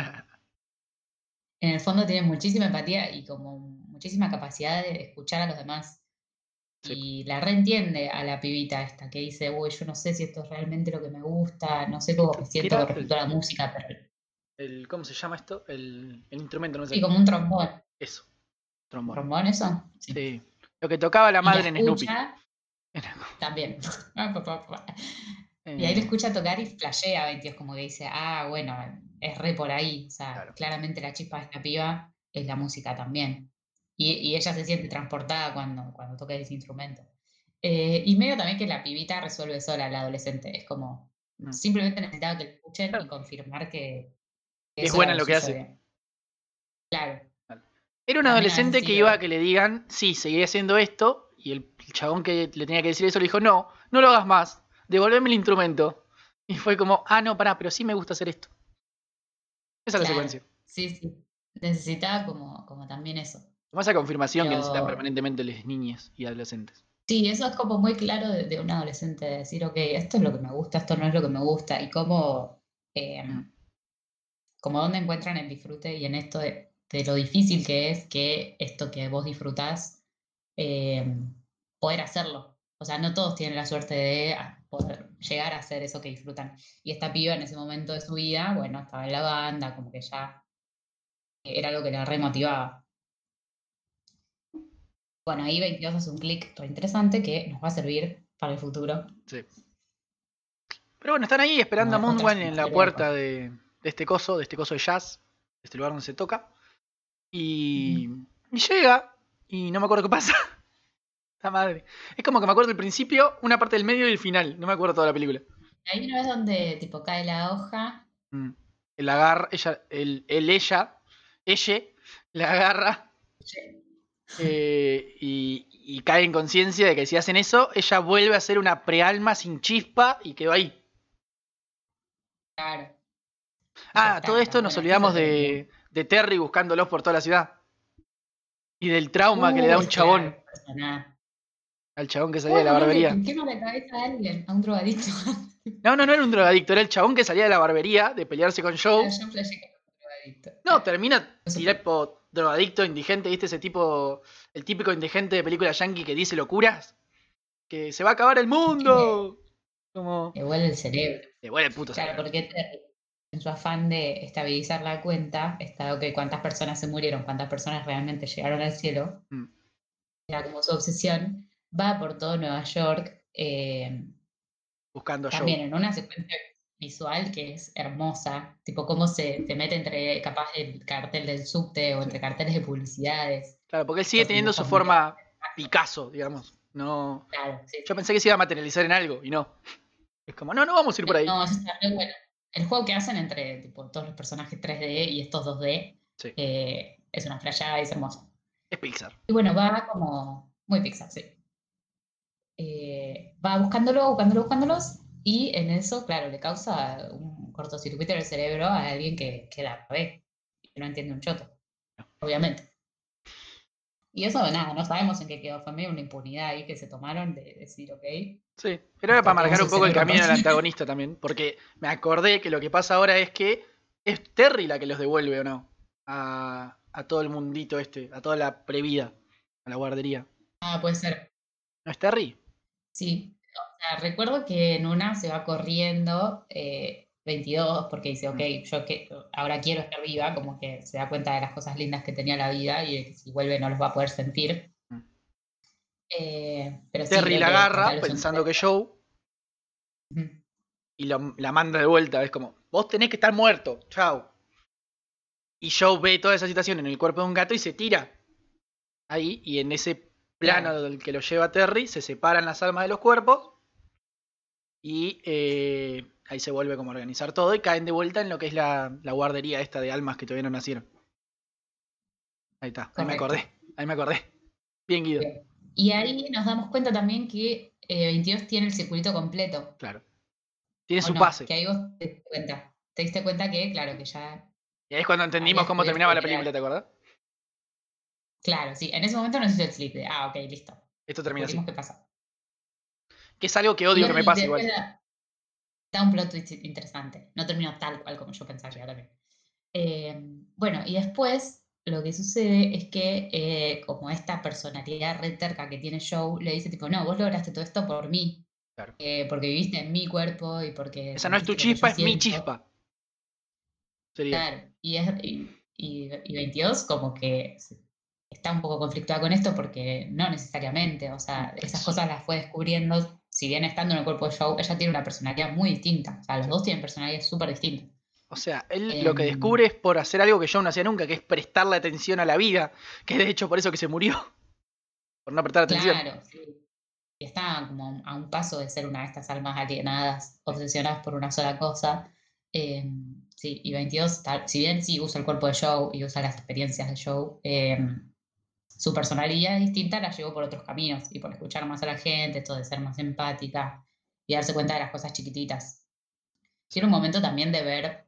en el fondo tiene muchísima empatía y como muchísima capacidad de escuchar a los demás. Sí. Y la reentiende a la pibita esta que dice, uy, yo no sé si esto es realmente lo que me gusta, no sé cómo me siento con respecto a la música, pero el, ¿Cómo se llama esto? El, el instrumento, no sé. sí, como un trombón. Eso. Trombón. ¿Trombón eso? Sí. Sí. Lo que tocaba la madre en Snoopy. También. (laughs) Y ahí Eh, lo escucha tocar y flashea 22, como que dice, ah, bueno, es re por ahí. O sea, Claro. claramente la chispa de esta piba es la música también. Y, y ella se siente transportada cuando, cuando toca ese instrumento. Eh, y medio también que la pibita resuelve sola la adolescente. Es como, Mm. simplemente necesitaba que la escuchen Claro. y confirmar que, Es buena lo que hace. Claro. Era un adolescente que iba a lo- que le digan, sí, seguí haciendo esto, y el chabón que le tenía que decir eso le dijo, no, no lo hagas más, devolveme el instrumento. Y fue como, ah, no, pará, pero sí me gusta hacer esto. Esa es la secuencia. Sí, sí. Necesitaba como, como también eso. Como esa confirmación que necesitan permanentemente las niñas y adolescentes. Sí, eso es como muy claro de, de un adolescente, de decir, ok, esto es lo que me gusta, esto no es lo que me gusta, y cómo, eh, como dónde encuentran el disfrute y en esto de, de lo difícil que es que esto que vos disfrutás, eh, poder hacerlo. O sea, no todos tienen la suerte de poder llegar a hacer eso que disfrutan. Y esta piba en ese momento de su vida, bueno, estaba en la banda, como que ya era algo que la remotivaba. Bueno, ahí 22 hace un clic re interesante que nos va a servir para el futuro. Sí. Pero bueno, están ahí esperando a Moonwan en la puerta de, de este coso, de este coso de jazz, de este lugar donde se toca. Y, y llega, y no me acuerdo qué pasa. (laughs) Esta madre. Es como que me acuerdo del principio, una parte del medio y el final. No me acuerdo toda la película. Ahí no es donde tipo cae la hoja. Mm. El agarra, ella, el, el ella, ella, la agarra eh, y, y cae en conciencia de que si hacen eso, ella vuelve a ser una prealma sin chispa y quedó ahí. Claro. Ah, todo esto nos olvidamos de, de Terry buscándolos por toda la ciudad. Y del trauma que le da un chabón al chabón que salía de la barbería. quema la cabeza a alguien, a un drogadicto. No, no, no era un drogadicto, era el chabón que salía de la barbería de pelearse con Joe. Yo drogadicto. No, termina tipo drogadicto, indigente, ¿viste? Ese tipo, el típico indigente de película yankee que dice locuras. Que se va a acabar el mundo. Como... Le vuelve el cerebro. Le vuelve el puto Claro, cerebro. porque en su afán de estabilizar la cuenta, está, ok, cuántas personas se murieron, cuántas personas realmente llegaron al cielo, Mm. era como su obsesión, va por todo Nueva York, eh, Buscando a también Joe. en una secuencia visual que es hermosa, tipo cómo se, se mete entre capaz el cartel del subte o entre carteles de publicidades. Claro, porque él sigue teniendo su forma Picasso, digamos. No. Claro, sí, Yo pensé que se iba a materializar en algo y no. Es como, no, no vamos a ir por ahí. No, está re bueno. El juego que hacen entre tipo, todos los personajes 3D y estos 2D Sí. eh, es una flashada y es hermoso. Es Pixar. Y bueno, va como muy Pixar, sí. Eh, va buscándolo, buscándolo, buscándolos y en eso, claro, le causa un cortocircuito en el cerebro a alguien que, que la ve y no entiende un choto, obviamente. Y eso, nada, no sabemos en qué quedó. Fue medio una impunidad ahí que se tomaron de decir, ok, Sí, pero era para marcar un poco el camino del antagonista también. Porque me acordé que lo que pasa ahora es que es Terry la que los devuelve o no. A, a todo el mundito este, a toda la previda, a la guardería. ah, puede ser. ¿No es Terry? Sí, o sea, recuerdo que en una se va corriendo eh, 22 porque dice, ok, yo que, ahora quiero estar viva, como que se da cuenta de las cosas lindas que tenía la vida y de que si vuelve no los va a poder sentir. Eh, pero Terry la agarra pensando que cuento. Joe y lo- la manda de vuelta. Es como, vos tenés que estar muerto, chao. Y Joe ve toda esa situación en el cuerpo de un gato y se tira. Ahí, y en ese plano Claro. del que lo lleva Terry, se separan las almas de los cuerpos. Y eh, ahí se vuelve como a organizar todo y caen de vuelta en lo que es la, la guardería esta de almas que todavía no nacieron. Ahí está, ahí me acordé, ahí me acordé. Bien, Guido, Bien. Y ahí nos damos cuenta también que eh, 22 tiene el circuito completo. claro. Tiene ¿o su no? pase. Que ahí vos te diste cuenta. Te diste cuenta que, claro, que ya Y ahí es cuando entendimos cómo terminaba la que película, ¿te acuerdas? Claro, sí. En ese momento nos hizo el slip de, ah, ok, listo. Esto termina así. Qué pasa. Que es algo que odio que me pase igual. Da, da un plot twist interesante. No terminó tal cual como yo pensaría también. Eh, bueno, y después lo que sucede es que eh, como esta personalidad re terca que tiene Joe le dice tipo, no, vos lograste todo esto por mí. Claro. eh, porque viviste en mi cuerpo y porque... Esa no es tu chispa, es mi siento". chispa. Sería. Claro, y, es, y, y, y 22 como que está un poco conflictuada con esto porque no necesariamente, o sea, esas cosas las fue descubriendo, si bien estando en el cuerpo de Joe, ella tiene una personalidad muy distinta, o sea, los dos tienen personalidades súper distintas. O sea, él lo que Em. descubre es por hacer algo que yo no hacía nunca, que es prestarle atención a la vida. Que de hecho por eso que se murió. (laughs) Por no prestar atención. Claro, sí. y está como a un paso de ser una de estas almas alienadas, obsesionadas por una sola cosa. Eh, sí, y 22, si bien sí usa el cuerpo de Joe y usa las experiencias de Joe, eh, su personalidad distinta la llevó por otros caminos y por escuchar más a la gente, esto de ser más empática y darse cuenta de las cosas chiquititas. Tiene un momento también de ver,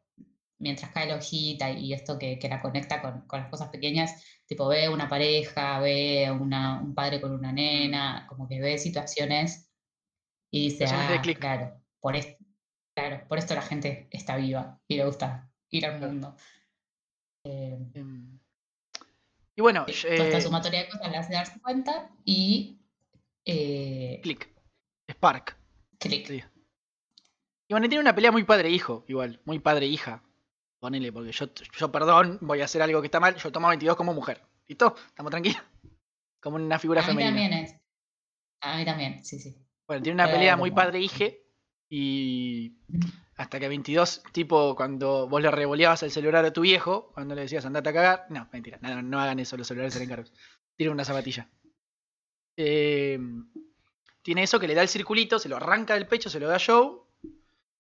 mientras cae la hojita y esto que, la conecta con, las cosas pequeñas, tipo ve una pareja, ve un padre con una nena, como que ve situaciones y dice, ah, claro, por esto, claro, por esto la gente está viva y le gusta ir al mundo. Eh, em, y bueno, esta eh, sumatoria de cosas hace darse cuenta y. Eh, click. Spark. Click. Y bueno, tiene una pelea muy padre-hijo, igual. Muy padre-hija. Ponele, porque yo, yo, perdón, voy a hacer algo que está mal. Yo tomo 22 como mujer. ¿Listo? ¿Estamos tranquilos? (laughs) Como una figura femenina. A mí también es. A mí también, sí, sí. Bueno, tiene una pelea muy padre-hije. Y (laughs) hasta que 22, tipo cuando vos le revoleabas el celular a tu viejo, cuando le decías andate a cagar. No, mentira, no, no hagan eso, los celulares salen caros. Tiene una zapatilla. Eh, tiene eso que le da el circulito, se lo arranca del pecho, se lo da a Joe.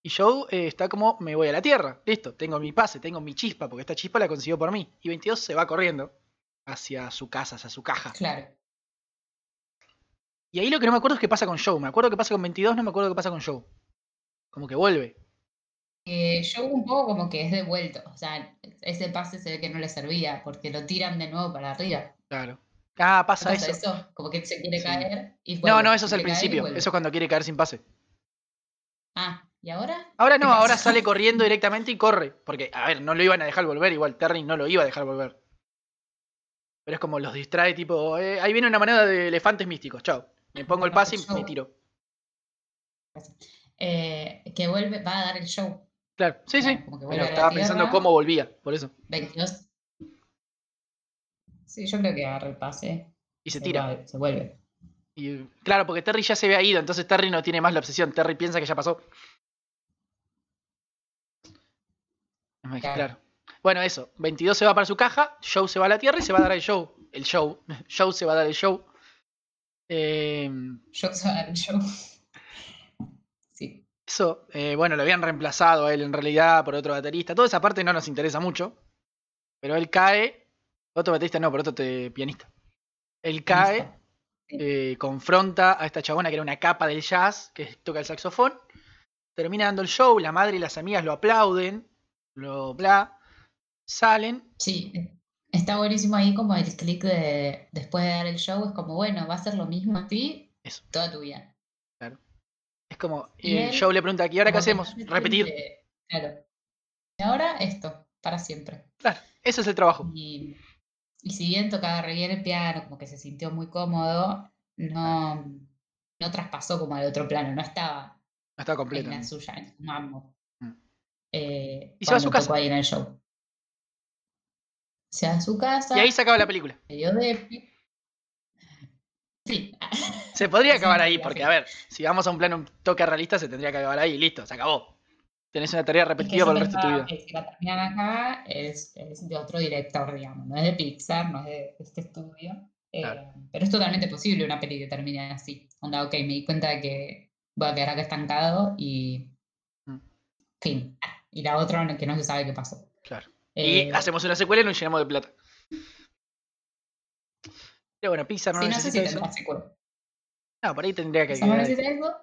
Y Joe eh, está como, me voy a la tierra. Listo, tengo mi pase, tengo mi chispa, porque esta chispa la consiguió por mí. Y 22 se va corriendo hacia su casa, hacia su caja. Claro. Y ahí lo que no me acuerdo es qué pasa con Joe. Me acuerdo qué pasa con 22, no me acuerdo qué pasa con Joe. Como que vuelve. Eh, yo un poco como que es devuelto. O sea, ese pase se ve que no le servía porque lo tiran de nuevo para arriba. Claro. Ah, pasa, eso? Como que se quiere caer y No, no, eso es el principio. Eso es cuando quiere caer sin pase. Ah, ¿y ahora? Ahora no, ahora sale (laughs) corriendo directamente y corre. Porque, a ver, no lo iban a dejar volver. Igual Terry no lo iba a dejar volver. Pero es como los distrae, tipo, eh, ahí viene una manada de elefantes místicos. Chao. Me pongo el pase y me tiro. Eh, que vuelve, va a dar el show. Claro, sí, sí. Pero estaba pensando cómo volvía, por eso. 22. Sí, yo creo que agarra el pase. Y se, tira. se vuelve. Y, claro, porque Terry ya se había ido, entonces Terry no tiene más la obsesión. Terry piensa que ya pasó. Claro. Bueno, eso. 22 se va para su caja, Show se va a la Tierra y se va a dar el show. El show. (laughs) Show se va a dar el show. Eh... Show se va a dar el show. Eso, eh, bueno, lo habían reemplazado a él en realidad por otro baterista. Toda esa parte no nos interesa mucho. Pero él cae. Otro baterista no, por otro pianista. Él cae, eh, confronta a esta chabona que era una capa del jazz, que toca el saxofón. Termina dando el show, la madre y las amigas lo aplauden, lo bla, salen. Sí, está buenísimo ahí como el clic de después de dar el show, es como, bueno, va a ser lo mismo a ti toda tu vida. Es como, y el show le pregunta, ¿y ahora qué hacemos? Repetir. claro. Y ahora esto, para siempre. Claro, ese es el trabajo. Y, si bien tocaba re bien el piano, como que se sintió muy cómodo, no, no traspasó como al otro plano, no estaba, no estaba completo. en la suya, en su mambo. Eh, y se va a su casa. Ahí en el show. Se va a su casa. Y ahí se acaba la película. Medio de Sí. Se podría (laughs) acabar ahí, porque a ver, si vamos a un plano un toque realista, se tendría que acabar ahí y listo, se acabó. Tenés una tarea repetitiva por el resto de tu vida. Si la terminan acá, es, de otro director, digamos. No es de Pixar, no es de este estudio. Eh, pero es totalmente posible una peli que termine así. Onda, ok, me di cuenta de que voy a quedar acá estancado y. Mm. Fin. Y la otra que no se sabe qué pasó. Claro. y eh, hacemos una secuela y nos llenamos de plata bueno, Pixar no, no sé si eso. secuela. No, por ahí tendría que no necesita eso.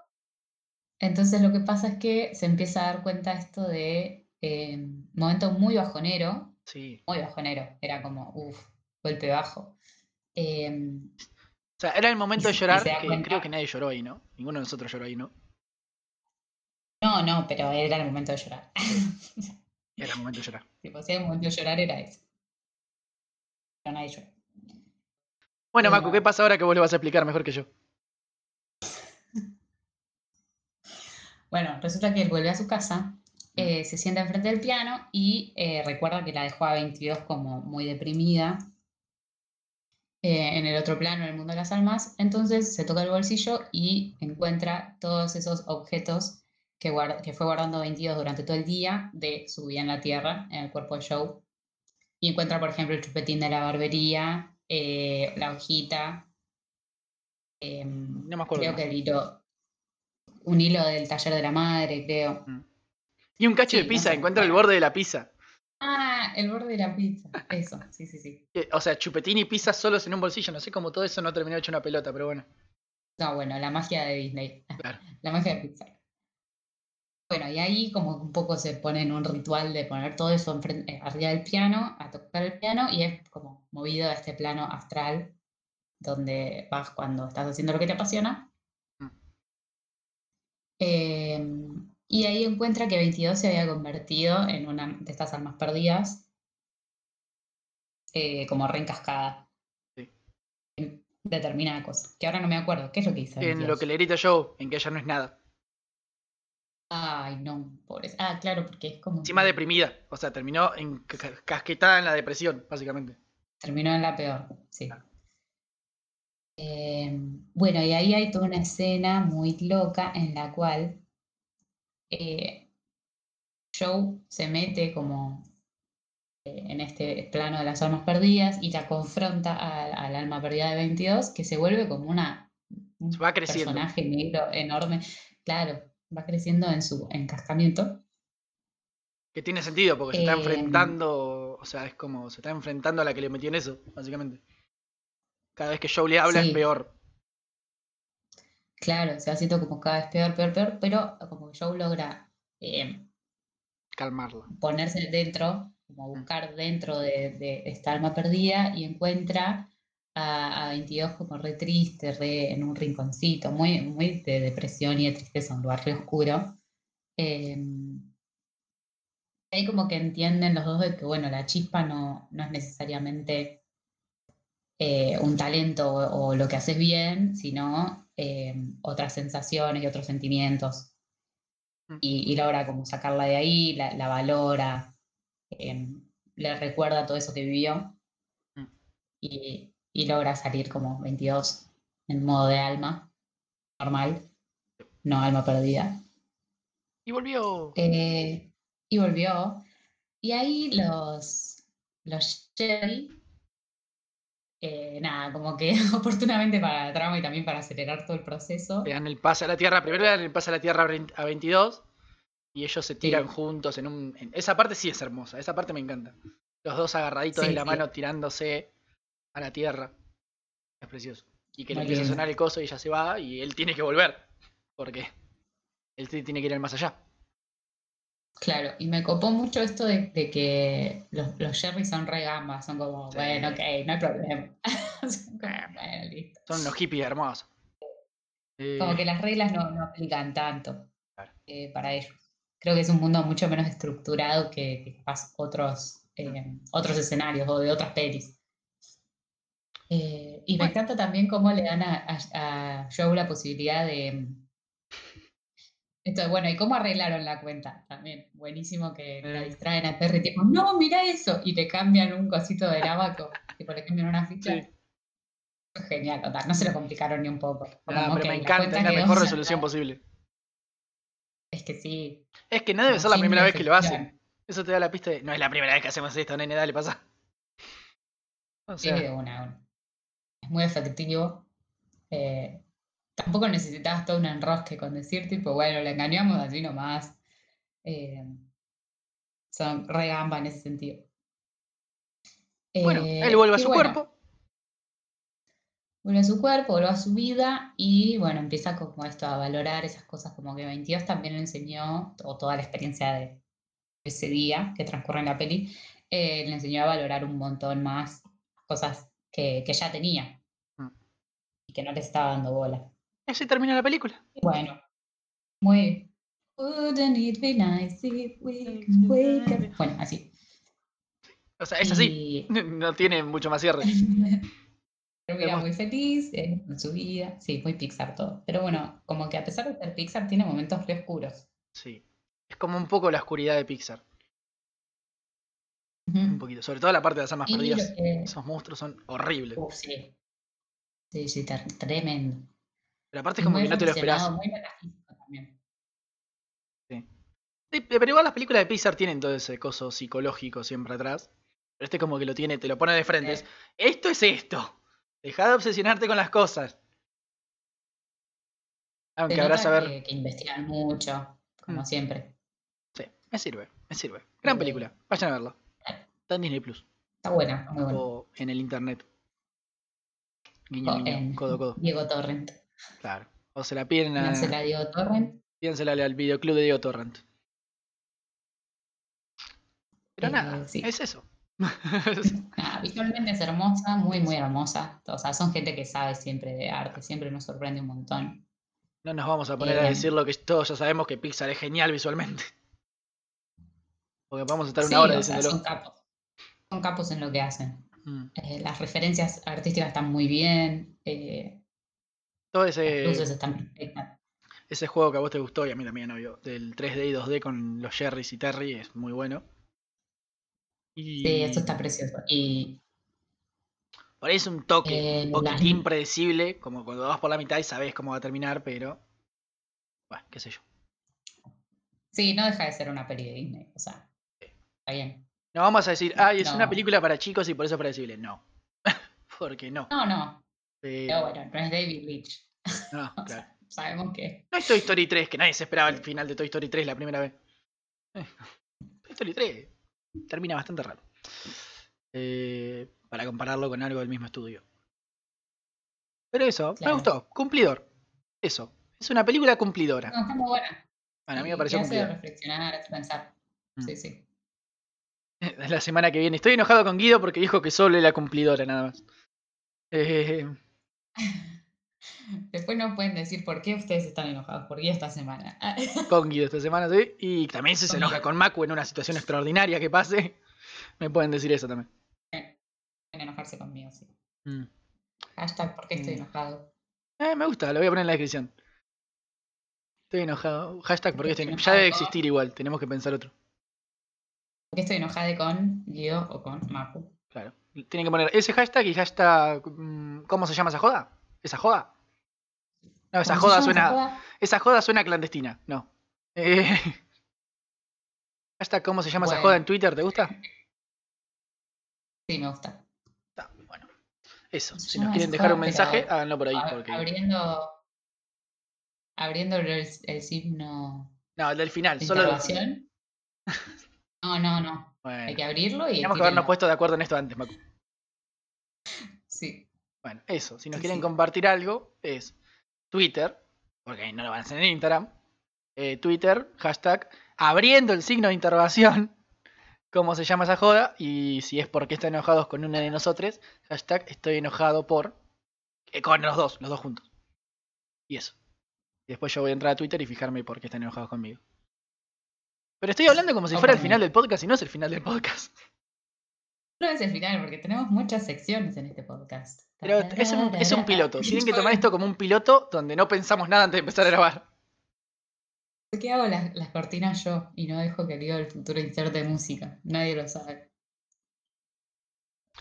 Entonces lo que pasa es que se empieza a dar cuenta esto de eh, momento muy bajonero. Sí. Muy bajonero. Era como, uff, golpe bajo. Em, o sea, era el momento de llorar, que creo que nadie lloró ahí, ¿no? Ninguno de nosotros lloró ahí, ¿no? No, no, pero era el momento de llorar. Era el momento de llorar. (laughs) Si el momento de llorar era eso. Pero nadie lloró. Bueno, Macu, ¿qué pasa ahora que vos le vas a explicar mejor que yo? (laughs) Bueno, resulta que él vuelve a su casa, eh, se sienta enfrente del piano y eh, recuerda que la dejó a 22 como muy deprimida eh, en el otro plano, en el mundo de las almas. Entonces se toca el bolsillo y encuentra todos esos objetos que, que fue guardando 22 durante todo el día de su vida en la Tierra, en el cuerpo de Joe. Y encuentra, por ejemplo, el chupetín de la barbería, eh, la hojita, em, No me acuerdo. creo que el hilo, un hilo del taller de la madre, creo. Y un cacho Sí, de pizza, no sé, encuentra el borde de la pizza. Ah, el borde de la pizza. Eso, sí, sí, sí. Que- O sea, chupetín y pizza solos en un bolsillo. No sé cómo todo eso no terminó hecho una pelota, pero bueno. No, bueno, la magia de Disney. Claro. La magia de Pixar. Bueno, y ahí como un poco se pone en un ritual de poner todo eso enfren- eh, arriba del piano, a tocar el piano, y es como movido a este plano astral, donde vas cuando estás haciendo lo que te apasiona. Mm. Em, y ahí encuentra que 22 se había convertido en una de estas almas perdidas, eh, como reencascada. Sí. En determinada cosa. Que ahora no me acuerdo. ¿Qué es lo que hizo? En lo 22? que le grita yo, en que ella no es nada. Ay, no, pobre. Ah, claro, porque es como. Encima deprimida. O sea, terminó en ca- ca- casquetada en la depresión, básicamente. Terminó en la peor, sí. Eh, bueno, y ahí hay toda una escena muy loca en la cual eh, Joe se mete como eh, en este plano de las almas perdidas y la confronta al alma perdida de 22, que se vuelve como una, un Va creciendo. personaje negro enorme. Claro, va creciendo en su encascamiento. Que tiene sentido, porque se está Em. enfrentando. O sea, es como. Se está enfrentando a la que le metió en eso, básicamente. Cada vez que Joe le habla Sí. es peor. Claro, se va haciendo como cada vez peor, peor, peor, pero como que Joe logra eh, Calmarla. ponerse dentro, como buscar dentro de, de esta alma perdida y encuentra a, a 22 como re triste, re en un rinconcito, muy, muy de depresión y de tristeza, un lugar re oscuro. Eh, ahí como que entienden los dos de que, bueno, la chispa no, no es necesariamente eh, un talento o, o lo que haces bien, sino eh, otras sensaciones y otros sentimientos. Mm. Y, y logra como sacarla de ahí, la, la valora, eh, le recuerda todo eso que vivió Mm. y, y logra salir como 22 en modo de alma, normal, no alma perdida. Y volvió. Eh, y volvió. Y ahí los, los Jerry, eh, nada, como que (laughs) oportunamente para la trama y también para acelerar todo el proceso. Le dan el pase a la Tierra. Primero le dan el pase a la Tierra a vein- a 22. Y ellos se tiran Sí. juntos en un. en- esa parte sí es hermosa. Esa parte me encanta. Los dos agarraditos Sí, de la sí. mano tirándose a la Tierra. Es precioso. Y que le empieza a sonar el coso y ella se va. Y él tiene que volver. Porque él tiene que ir al más allá. Claro, y me copó mucho esto de, de que los, los Jerry son re gambas, son como, Sí. bueno, ok, no hay problema. (laughs) Son como, bueno, listo. Son unos hippies hermosos. Eh, Como que las reglas no, no aplican tanto Claro. eh, para ellos. Creo que es un mundo mucho menos estructurado que, que capaz otros, eh, otros escenarios o de otras pelis. Eh, y me Bueno. encanta también cómo le dan a, a- a Joe la posibilidad de... Esto, bueno, y cómo arreglaron la cuenta también. Buenísimo que la Eh. distraen a Terry, tipo, no, mira eso, y le cambian un cosito del abaco, tipo, le cambian una ficha. Sí. Genial, total, no se lo complicaron ni un poco. Como, Ah, pero ok, me encanta, es la mejor resolución posible. Es que sí. Es que no debe ser la primera vez que lo hacen. Eso te da la pista de. No es la primera vez que hacemos esto, nene, dale, pasa. O Sí, sea, de una, una. Es muy efectivo. Eh, tampoco necesitabas todo un enrosque con decir, tipo, bueno, le engañamos así nomás. Eh, son re gamba en ese sentido. bueno, Eh, él vuelve a su bueno, cuerpo. Vuelve a su cuerpo, vuelve a su vida y bueno, empieza como esto a valorar esas cosas como que 22 también le enseñó, o toda la experiencia de ese día que transcurre en la peli, eh, le enseñó a valorar un montón más cosas que, que ya tenía Mm. y que no le estaba dando bola. Así termina la película. Bueno, muy... Wouldn't it be nice if we can wake up? Bueno, así. O sea, es así. Y No tiene mucho más cierre. (laughs) termina muy feliz eh, en su vida. Sí, muy Pixar todo. Pero bueno, como que a pesar de ser Pixar, tiene momentos re oscuros. Sí. Es como un poco la oscuridad de Pixar. Un poquito. Sobre todo la parte de las almas Y perdidas. que- Esos monstruos son horribles. Uf, sí. Sí, sí, tremendo. Pero aparte es como muy que no te lo esperás. muy también. Sí, pero igual las películas de Pixar tienen todo ese coso psicológico siempre atrás. Pero este como que lo tiene, te lo pone de frente. es, Sí. Esto es esto. Deja de obsesionarte con las cosas. Aunque habrá saber. que, que investigan mucho, como Mm. siempre. Sí, me sirve, me sirve. Gran película, vayan a verla. Está en Disney Plus Está buena, muy buena. o en el internet. Guiño, O guiño, en codo, codo. Diego Torrent. Claro. O se la piden a. Dársela a Diego Torrent. Pídensela al videoclub de Diego Torrent. Pero Eh, nada, sí. es eso. (laughs) Nada, visualmente es hermosa, muy, muy hermosa. O sea, son gente que sabe siempre de arte, siempre nos sorprende un montón. no nos vamos a poner a Eh, decir lo que todos ya sabemos que Pixar es genial visualmente. (laughs) Porque vamos a estar Sí, una hora sea, diciéndolo. son capos. Son capos en lo que hacen. Mm. Eh, las referencias artísticas están muy bien. eh, Todo las ese, luces están ese juego que a vos te gustó y a mí también, obvio, del 3D y 2D con los Jerrys y Terry es muy bueno. Y Sí, esto está precioso. Y por ahí es un toque, Eh, un poquitín predecible, como cuando vas por la mitad y sabes cómo va a terminar, pero. Bueno, qué sé yo. sí, no deja de ser una peli de Disney. O sea, está bien. No vamos a decir, ay, es una película para chicos y por eso es predecible. No. (laughs) Porque no. No, no. Pero- Pero bueno, no es David Leitch. no, (laughs) claro. sea, sabemos que. No es Toy Story 3, que nadie se esperaba el final de Toy Story 3 la primera vez. Eh, Toy Story 3 termina bastante raro. Eh, para compararlo con algo del mismo estudio. Pero eso, me gustó. Cumplidor. Eso. Es una película cumplidora. No, está muy buena. Bueno, a mí me pareció cumplidora. reflexionar, pensar. Mm. Sí, sí. (laughs) La semana que viene. Estoy enojado con Guido porque dijo que solo es la cumplidora, nada más. Eh, (laughs) Después nos pueden decir por qué ustedes están enojados, por qué esta semana. (laughs) con Guido esta semana, sí. Y también si se enoja Guido. con Macu en una situación extraordinaria que pase, me pueden decir eso también. Pueden enojarse conmigo, sí. Mm. Hashtag por qué estoy Mm. enojado. Eh, me gusta, lo voy a poner en la descripción. Estoy enojado. Hashtag porque Estoy este, ya enojado debe existir igual, tenemos que pensar otro. ¿Por qué estoy enojada con Guido o con Mapu? Claro. Tienen que poner ese hashtag y hashtag. mm, ¿Cómo se llama esa joda? ¿Esa joda? No, esa ¿Cómo se joda esa suena. joda? Esa joda suena clandestina. No. Eh, (laughs) hashtag ¿Cómo se llama esa joda en Twitter? ¿Te gusta? Sí, me gusta. Está, bueno. Eso. ¿Cómo se Si nos quieren dejar un mensaje, háganlo por ahí. Ab- Porque... Abriendo. Abriendo el, el signo No, el del final. de Solo. (laughs) No, no, no. Bueno, Hay que abrirlo y. teníamos que habernos puesto de acuerdo en esto antes, Macu. Sí. Bueno, eso. Si nos Sí, quieren sí. compartir algo, es Twitter, porque no lo van a hacer en Instagram. eh, Twitter, hashtag, abriendo el signo de interrogación, (laughs) cómo se llama esa joda, y si es porque están enojados con una de nosotros, hashtag, estoy enojado por... eh, con los dos, los dos juntos. Y eso. Después yo voy a entrar a Twitter y fijarme por qué están enojados conmigo. Pero estoy hablando como si fuera el final del podcast y no es el final del podcast. No es el final, porque tenemos muchas secciones en este podcast. Pero es un, es un piloto. Tienen que tomar esto como un piloto donde no pensamos nada antes de empezar a grabar. ¿Por qué hago las, las cortinas yo y no dejo que el Guido del futuro inserte música? Nadie lo sabe.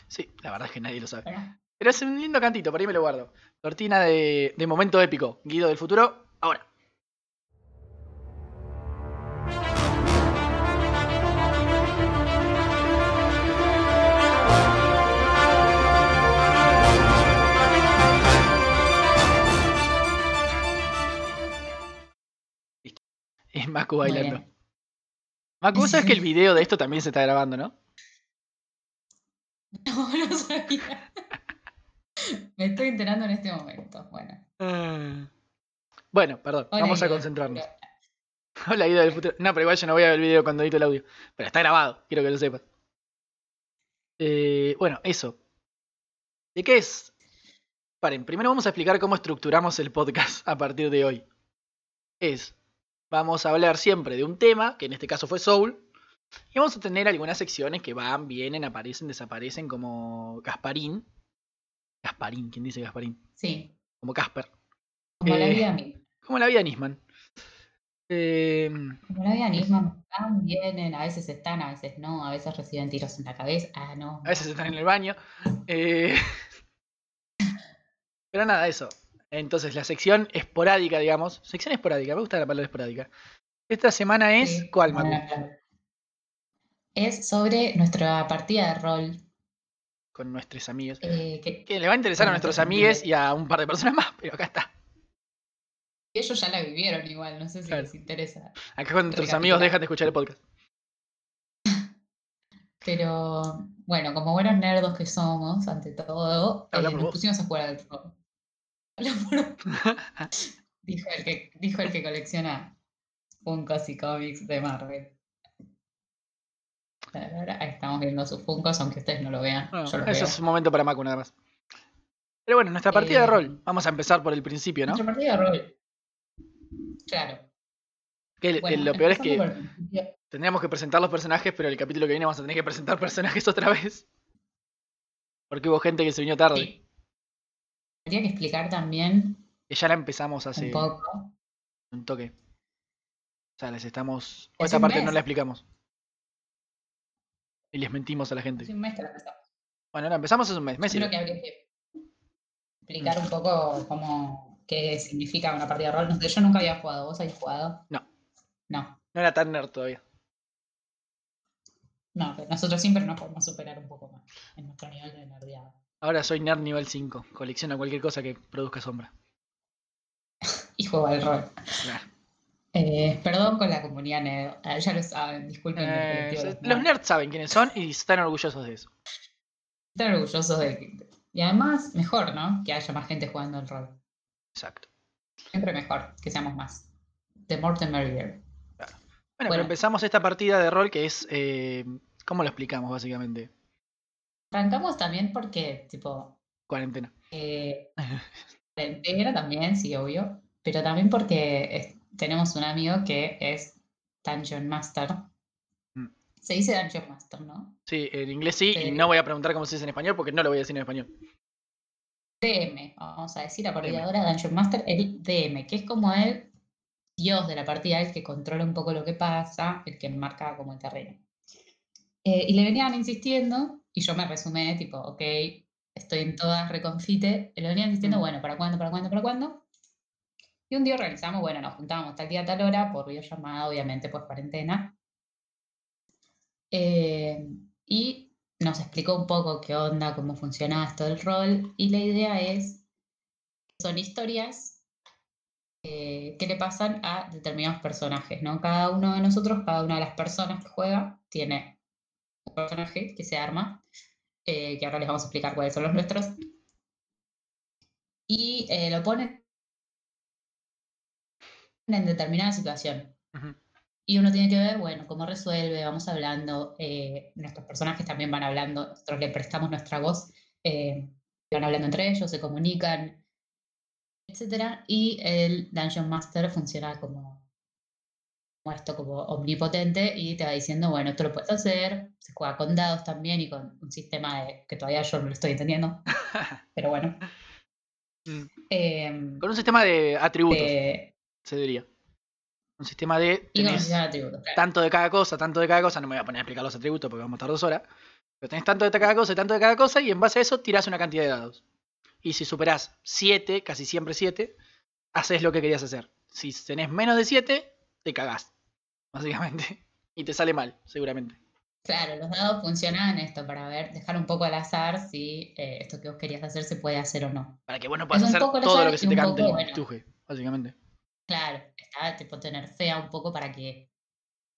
Sí, la verdad es que nadie lo sabe. Pero es un lindo cantito, por ahí me lo guardo. Cortina de, de momento épico. Guido del futuro, ahora. Es muy bailando. ¿vos sabes que el (laughs) video de esto también se está grabando, no? (laughs) No, no sabía. (laughs) Me estoy enterando en este momento. Bueno. Ah. Bueno, perdón, Hola, vamos a concentrarnos. Hola, Guido del futuro. No, pero igual yo no voy a ver el video cuando edito el audio. Pero está grabado, quiero que lo sepas. Eh, bueno, eso. ¿De qué es? Paren, primero vamos a explicar cómo estructuramos el podcast a partir de hoy. Es, vamos a hablar siempre de un tema, que en este caso fue Soul, y vamos a tener algunas secciones que van, vienen, aparecen, desaparecen, como Gasparín. Gasparín, ¿quién dice Gasparín? Sí, Como Casper. como la Eh, vida misma. Como la vida Nisman. Eh, Como la vida misma. Van, vienen, a veces están, a veces no, a veces reciben tiros en la cabeza. Ah, no. a veces están en el baño. eh, (laughs) pero nada, eso. Entonces, la sección esporádica, digamos. Sección esporádica, me gusta la palabra esporádica. Esta semana es. Sí, ¿Cuál, Macu? la- Es sobre nuestra partida de rol. Con nuestros amigos. eh, que Que le va a interesar a Con nuestros nuestros amigues amigues. y a un par de personas más, pero acá está. Ellos ya la vivieron igual, no sé si Claro. les interesa. Acá cuando tus Recapitular. amigos dejan de escuchar el podcast. (laughs) Pero bueno, como buenos nerdos que somos, ante todo, eh, nos vos. pusimos a jugar al rol. (laughs) Dijo, el que, dijo el que colecciona Funkos y cómics de Marvel. Ahí estamos viendo sus Funkos, aunque ustedes no lo vean. Bueno, yo veo. es un momento para Macu nada más. Pero bueno, nuestra partida de Eh, rol. Vamos a empezar por el principio, ¿no? Nuestra partida de rol. Claro. Que el- Bueno, lo peor es que por tendríamos que presentar los personajes, pero el capítulo que viene vamos a tener que presentar (laughs) personajes otra vez. Porque hubo gente que se vino tarde. Sí. Habría que explicar también Que ya la empezamos hace un poco. un toque. O sea, les estamos. O esta parte no la explicamos. Y les mentimos a la gente. Hace un mes que la empezamos. Bueno, la empezamos hace un mes. mes Yo creo que habría que explicar un poco cómo, qué significa una partida de rol. No sé, yo nunca había jugado. ¿Vos habéis jugado? No. No, No era tan nerd todavía. no, pero nosotros siempre nos podemos superar un poco más en nuestro nivel de nerdeada. Ahora soy nerd nivel 5. Colecciono cualquier cosa que produzca sombra. Y juego al rol. Claro. Eh, perdón con la comunidad nerd. Ah, ya lo saben, disculpen. el Eh, los nerds. saben quiénes son y están orgullosos de eso. Están orgullosos de. Y además, mejor, ¿no? Que haya más gente jugando al rol. Exacto. Siempre mejor, que seamos más. The more the merrier. Bueno, pero Bueno. empezamos esta partida de rol que es. eh, ¿Cómo lo explicamos básicamente? Arrancamos también porque, tipo, Cuarentena. eh, (laughs) cuarentena también, sí, obvio, pero también porque es- tenemos un amigo que es Dungeon Master. Mm. Se dice Dungeon Master, ¿no? Sí, en inglés sí, y no voy a preguntar cómo se dice en español porque no lo voy a decir en español. DM, vamos a decir a partir de ahora Dungeon Master, el DM, que es como el dios de la partida, el que controla un poco lo que pasa, el que marca como el terreno. Eh, y le venían insistiendo, y yo me resumé, tipo, ok, estoy en todas, reconfite, le venían Mm. bueno, ¿para cuándo, para cuándo, para cuándo? Y un día organizamos, bueno, nos juntábamos tal día, tal hora, por videollamada, obviamente, pues cuarentena. Eh, y nos explicó un poco qué onda, cómo funcionaba esto del rol, y la idea es, son historias eh, que le pasan a determinados personajes, ¿no? Cada uno de nosotros, cada una de las personas que juega, tiene personaje que se arma, eh, que ahora les vamos a explicar cuáles son los nuestros, y eh, lo ponen en determinada situación. Y uno tiene que ver, bueno, cómo resuelve, vamos hablando, eh, nuestros personajes también van hablando, nosotros le prestamos nuestra voz, van hablando entre ellos, se comunican, etcétera, y el Dungeon Master funciona como esto, como omnipotente, y te va diciendo, bueno, esto lo puedes hacer, se juega con dados también y con un sistema de, que todavía yo no lo estoy entendiendo, (laughs) pero bueno. Mm. Em, Con un sistema de atributos, eh, se diría. Un sistema de. y con un sistema de atributos, claro. tanto de cada cosa, tanto de cada cosa. No me voy a poner a explicar los atributos porque vamos a estar dos horas. Pero tenés tanto de cada cosa tanto de cada cosa, y en base a eso tirás una cantidad de dados. Y si superás 7, casi siempre 7, haces lo que querías hacer. Si tenés menos de 7, te cagás. Básicamente. (laughs) Y te sale mal, seguramente. Claro, los dados funcionan esto para ver, dejar un poco al azar si eh, esto que vos querías hacer se puede hacer o no. Para que vos no puedas hacer todo lo que se te cante poco, bueno. tuje, básicamente. Claro, está tipo tener fea un poco para que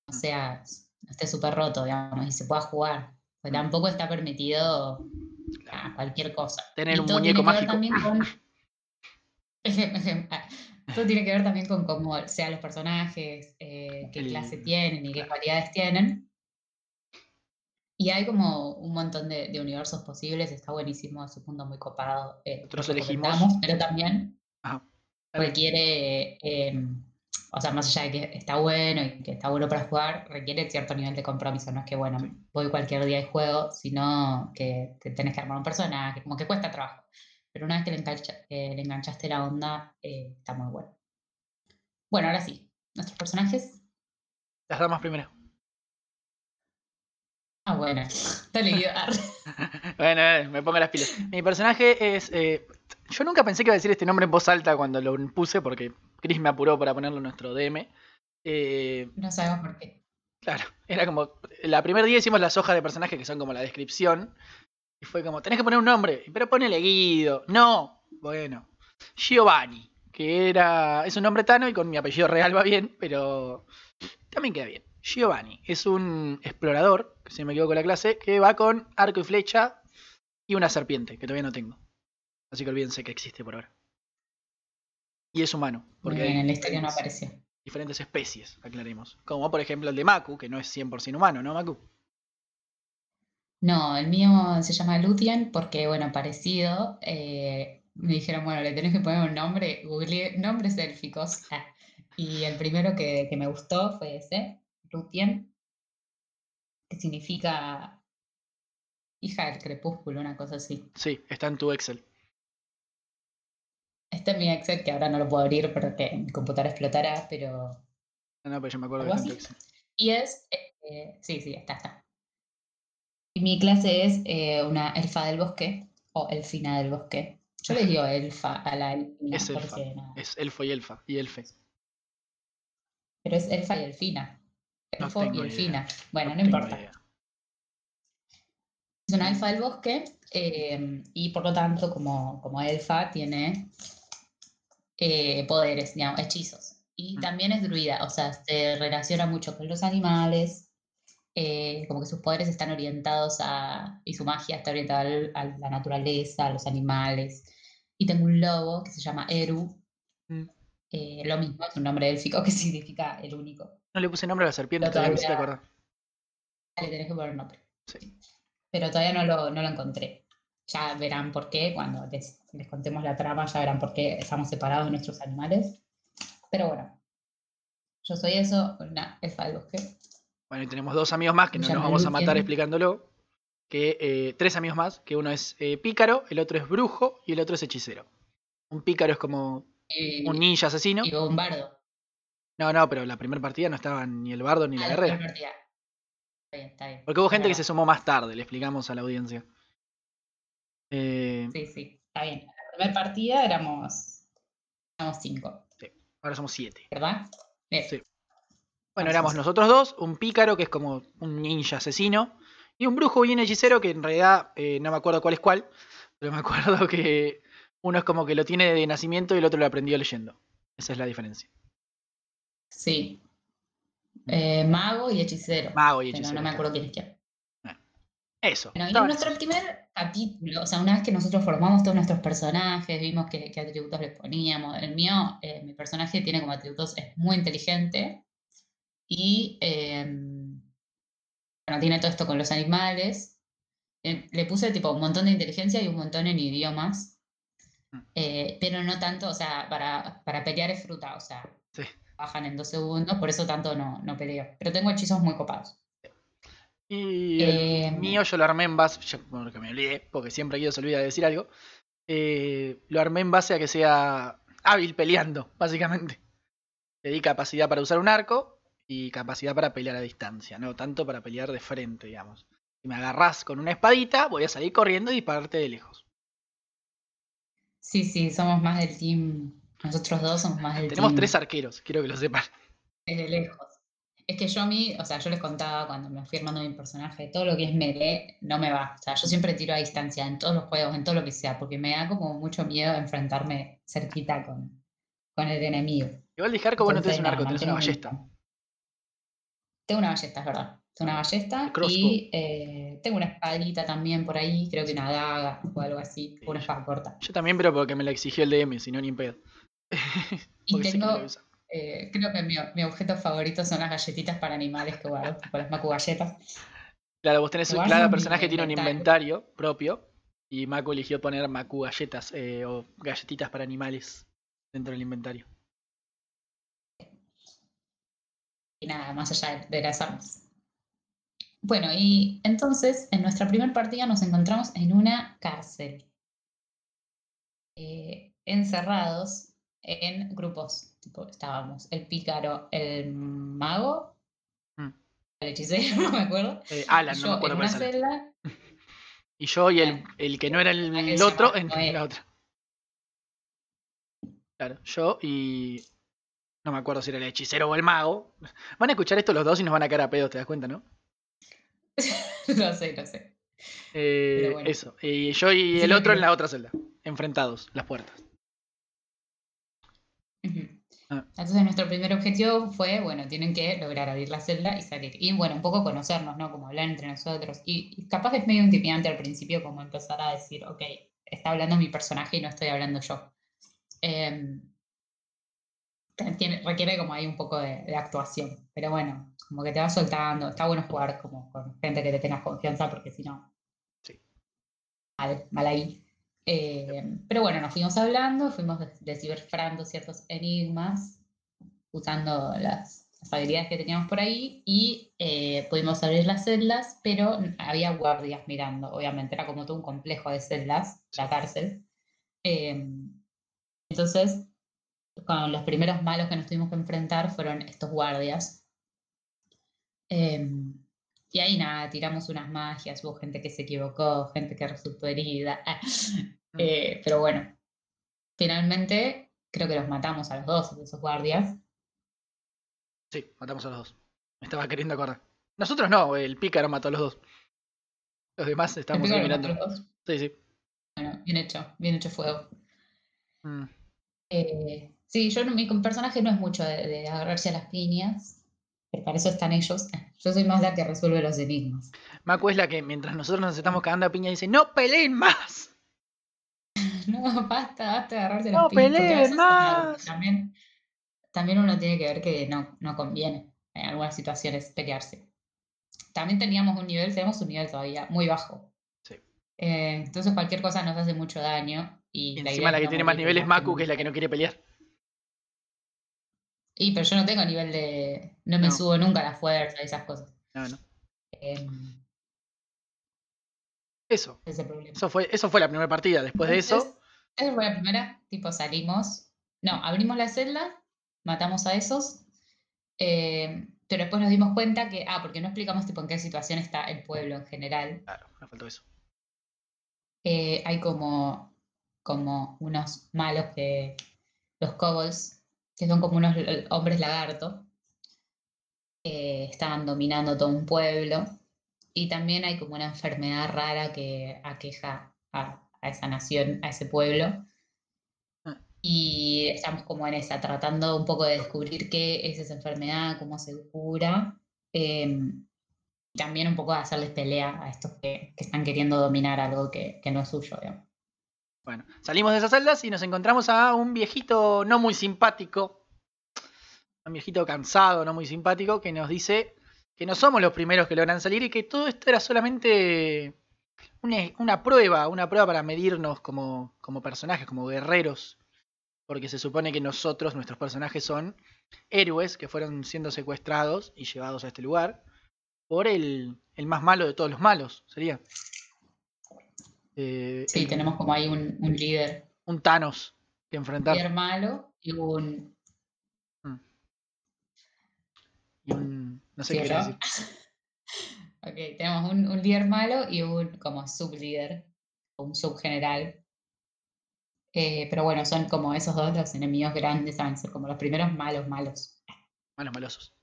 no Mm. sea, no esté súper roto, digamos, y se pueda jugar. Pues Mm. tampoco está permitido cualquier cosa. Tener Y un muñeco mágico. también con- (laughs) (laughs) ah, Todo tiene que ver también con cómo sean los personajes, eh, qué clase tienen y qué cualidades tienen. Y hay como un montón de, de universos posibles, está buenísimo, es un mundo muy copado. eh, Nosotros elegimos- Pero también Ajá. requiere, eh, o sea, más allá de que está bueno y que está bueno para jugar, requiere cierto nivel de compromiso. No es que, bueno, voy cualquier día y juego, sino que te tenés que armar un personaje, como que cuesta trabajo. Pero una vez que le, engancha- eh, le enganchaste la onda, eh, está muy bueno. Bueno, ahora sí, nuestros personajes. Las damas primero. Ah, bueno, (laughs) dale, Guido. Arre. (laughs) (laughs) Bueno, me pongo las pilas. Mi personaje es. eh, yo nunca pensé que iba a decir este nombre en voz alta cuando lo puse, porque Chris me apuró para ponerlo en nuestro DM. Eh, No sabemos por qué. claro, era como. La primer día hicimos las hojas de personaje que son como la descripción. Y fue como, tenés que poner un nombre, pero ponele Guido. No, bueno. Giovanni. que era. Es un nombre tano y con mi apellido real va bien, pero también queda bien. Giovanni es un explorador, que si no me equivoco la clase, que va con arco y flecha y una serpiente, que todavía no tengo. Así que olvídense que existe por ahora. Y es humano, porque Muy bien, hay en la historia no apareció. diferentes especies, aclaremos. Como por ejemplo el de Maku, que no es 100% humano, ¿no, Maku? No, el mío se llama Luthien porque, bueno, parecido. eh, me dijeron, bueno, le tenés que poner un nombre. Googleé nombres élficos. ah, (laughs) y el primero que, que me gustó fue ese, Luthien, que significa hija del crepúsculo, una cosa así. Sí, está en tu Excel. Este es mi Excel, que ahora no lo puedo abrir porque mi computadora explotará, pero... No, pero yo me acuerdo ¿Algo que está en tu así? Excel. Y es... eh, sí, sí, está, está. Y mi clase es eh, una elfa del bosque o elfina del bosque. Yo le digo (laughs) elfa a la elfina Es elfa. porque nada, Es elfo y elfa. Y elfe. pero es elfa y elfina. No Elfo y idea. elfina. Bueno, no, tengo importa. idea. Es una elfa del bosque eh, y por lo tanto, como, como elfa, tiene eh, poderes, digamos, hechizos. Y Mm. también es druida, o sea, se relaciona mucho con los animales, eh, como que sus poderes están orientados a, y su magia está orientada al- a la naturaleza, a los animales. Y tengo un lobo que se llama Eru, Mm. eh, lo mismo, es un nombre élfico que (laughs) significa el único. No le puse nombre a la serpiente, todavía me hiciste todavía- acordar. Le tenés que poner nombre. Sí. Pero todavía no lo, no lo encontré. Ya verán por qué, cuando les, les contemos la trama, ya verán por qué estamos separados de nuestros animales. Pero bueno, yo soy eso, una elfa del bosque. Bueno, y tenemos dos amigos más que no nos vamos a matar explicándolo. Que eh, tres amigos más, que uno es eh, pícaro, el otro es brujo y el otro es hechicero. Un pícaro es como Y, un ninja asesino. y bombardo. No, no, pero la primera partida no estaban ni el bardo ni la Ah, la guerrera. primera partida. Está bien, está bien. Porque hubo gente que se sumó más tarde, le explicamos a la audiencia. Eh, Sí, sí, está bien. En la primera partida éramos, éramos cinco, Ahora somos siete. ¿verdad? Bien. Sí. Bueno, éramos nosotros dos, un pícaro que es como un ninja asesino, y un brujo y un hechicero que en realidad eh, no me acuerdo cuál es cuál, pero me (laughs) acuerdo que uno es como que lo tiene de nacimiento y el otro lo aprendió leyendo. Esa es la diferencia. Sí. Eh, mago y hechicero. Mago y pero hechicero. no me acuerdo quién es quién. Eso. Bueno, y en nuestro primer capítulo, o sea, una vez que nosotros formamos todos nuestros personajes, vimos qué, qué atributos les poníamos. El mío, eh, mi personaje tiene como atributos, es muy inteligente y, eh, bueno, tiene todo esto con los animales. Eh, le puse tipo un montón de inteligencia y un montón en idiomas, Mm. eh, pero no tanto, o sea, para, para pelear es fruta, o sea, Sí. bajan en dos segundos, por eso tanto no, no peleo. Pero tengo hechizos muy copados. Y el Eh, mío yo lo armé en base, yo, bueno, que me olvidé, porque siempre aquí se olvida de decir algo. eh, lo armé en base a que sea hábil peleando, básicamente. Le di capacidad para usar un arco y capacidad para pelear a distancia, no tanto para pelear de frente, digamos. Si me agarrás con una espadita, voy a salir corriendo y dispararte de lejos. Sí, sí, somos más del team. Nosotros dos somos más del Tenemos team tres arqueros, quiero que lo sepan. desde lejos. Es que yo a mí, o sea, yo les contaba cuando me fui armando mi personaje, todo lo que es melee no me va. O sea, yo siempre tiro a distancia en todos los juegos, en todo lo que sea, porque me da como mucho miedo enfrentarme cerquita con, con el enemigo. Igual dije arco, vos no tenés un arco, tenés una ballesta. Tengo una ballesta, es verdad. Tengo una ballesta Crossbow. y eh, tengo una espadita también por ahí, creo que una daga o algo así, una espada corta. Yo también, pero porque me la exigió el DM, si no ni en pedo. (laughs) Y que tengo, eh, creo que mi, mi objeto favorito son las galletitas para animales que guardo, tipo las macu galletas. Claro, vos tenés, cada son personaje tiene un inventario. propio y Mako eligió poner Maku galletas eh, o galletitas para animales dentro del inventario. Y nada, más allá de, de las armas. Bueno, y entonces en nuestra primera partida nos encontramos en una cárcel, eh, encerrados en grupos. Tipo, estábamos el pícaro, el mago, Mm. el hechicero, (laughs) no me acuerdo. Eh, Alan, no yo me acuerdo en una celda, (laughs) Y yo y el, el que no era el, que otro en (laughs) la otra. Claro, yo y. No me acuerdo si era el hechicero o el mago. Van a escuchar esto los dos y nos van a caer a pedos, ¿te das cuenta, no? (laughs) no sé, no sé. Eh, bueno. Eso. Y yo y el otro en la otra celda. Enfrentados, las puertas. Ah. Entonces nuestro primer objetivo fue, bueno, tienen que lograr abrir la celda y salir. Y bueno, un poco conocernos, ¿no? Como hablar entre nosotros. Y, y capaz es medio intimidante al principio como empezar a decir, ok, está hablando mi personaje y no estoy hablando yo. Em, tiene- requiere como ahí un poco de, de actuación. Pero bueno, como que te vas soltando. Está bueno jugar como con gente que te tengas confianza porque si no... Sí. Mal, mal ahí. Eh, pero bueno, nos fuimos hablando, fuimos des- descifrando ciertos enigmas usando las, las habilidades que teníamos por ahí y eh, pudimos abrir las celdas, pero había guardias mirando, obviamente, era como todo un complejo de celdas, la cárcel. Eh, entonces, con los primeros malos que nos tuvimos que enfrentar fueron estos guardias. Eh, y ahí nada, tiramos unas magias, hubo gente que se equivocó, gente que resultó herida. (laughs) Eh, pero bueno, finalmente creo que los matamos a los dos, esos guardias. Sí, matamos a los dos. Me estaba queriendo acordar. Nosotros no, el pícaro mató a los dos. Los demás ¿El estamos ahí mirando. los dos? Sí, sí. Bueno, bien hecho, bien hecho fuego. Mm, Eh, sí, yo no- mi personaje no es mucho de, de agarrarse a las piñas, pero para eso están ellos. (laughs) Yo soy más la que resuelve los enigmas. Macu es la que mientras nosotros nos estamos cagando a piña dice, ¡No peleen más! (laughs) No, basta, basta de agarrarse No las piñas. a peleen más. También, también uno tiene que ver que no, no conviene en algunas situaciones pelearse. También teníamos un nivel, tenemos un nivel todavía muy bajo. Sí. Eh, entonces cualquier cosa nos hace mucho daño. Y, Y la encima la que no tiene más nivel es nunca. que es la que no quiere pelear. Y pero yo no tengo nivel de. No me No. subo nunca a la fuerza y esas cosas. No, no. Em, Eso. ese. Eso fue, eso fue la primera partida. Después de eso, Esa fue la primera. Tipo, salimos. No, abrimos la celda, matamos a esos. eh, pero después nos dimos cuenta que. Ah, porque no explicamos tipo en qué situación está el pueblo en general. claro, me faltó eso. eh, hay como, como unos malos que. Los kobolds, que son como unos hombres lagarto. que estaban dominando todo un pueblo. Y también hay como una enfermedad rara que aqueja a, a esa nación, a ese pueblo. Ah. Y estamos como en esa, tratando un poco de descubrir qué es esa enfermedad, cómo se cura. y también un poco de hacerles pelea a estos que, que están queriendo dominar algo que, que no es suyo. digamos. Bueno, salimos de esas celdas y nos encontramos a un viejito no muy simpático. Un viejito cansado, no muy simpático, que nos dice que no somos los primeros que logran salir y que todo esto era solamente una, una prueba, una prueba para medirnos como, como personajes, como guerreros. Porque se supone que nosotros, nuestros personajes, son héroes que fueron siendo secuestrados y llevados a este lugar por el, el más malo de todos los malos, sería. Eh, Sí, el- tenemos como ahí un, un líder, un Thanos que enfrentar. líder malo y un... Y un. No sé ¿sí qué yo? decir. (laughs) Ok, tenemos un, un líder malo y un como sublíder, un subgeneral. Eh, pero bueno, son como esos dos los enemigos grandes, van a ser como los primeros malos, malos. Malos malosos.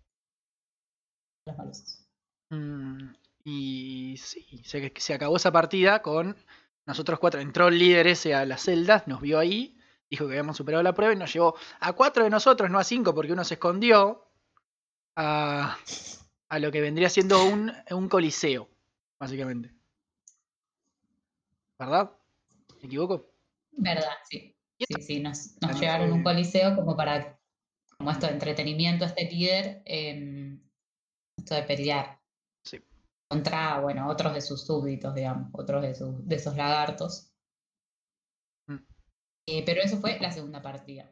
Los malosos. Mm, y sí, se, se acabó esa partida con nosotros cuatro. Entró el líder ese a las celdas, nos vio ahí, dijo que habíamos superado la prueba y nos llevó a cuatro de nosotros, no a cinco, porque uno se escondió, a, a lo que vendría siendo un, un coliseo, básicamente. ¿Verdad? ¿Me equivoco? ¿Verdad? Sí. Sí, sí, nos, llevaron a fue- un coliseo como para, como esto de entretenimiento a este líder, em, esto de pelear. Contra, bueno, otros de sus súbditos, digamos, otros de, sus, de esos lagartos. Mm. Eh, pero eso fue la segunda partida.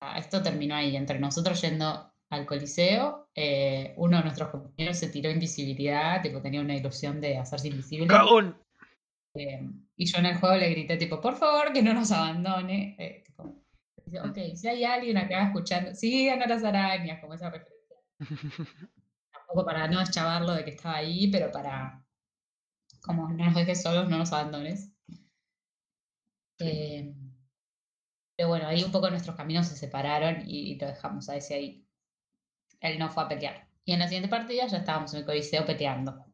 Ah, Esto terminó ahí, entre nosotros yendo al coliseo, eh, uno de nuestros compañeros se tiró invisibilidad, tipo tenía una ilusión de hacerse invisible. ¡Cagón! Eh, y yo en el juego le grité, tipo, por favor, que no nos abandone. Eh, tipo, dice, Mm. ok, si hay alguien acá escuchando, sigan a las arañas, como esa referencia. (laughs) Tampoco para no deschavarlo de que estaba ahí, pero para, como no nos dejes solos, no nos abandones. Eh, pero bueno, ahí un poco nuestros caminos se separaron y, y lo dejamos a ese ahí. Él no fue a pelear. Y en la siguiente partida ya estábamos en el coliseo peleando.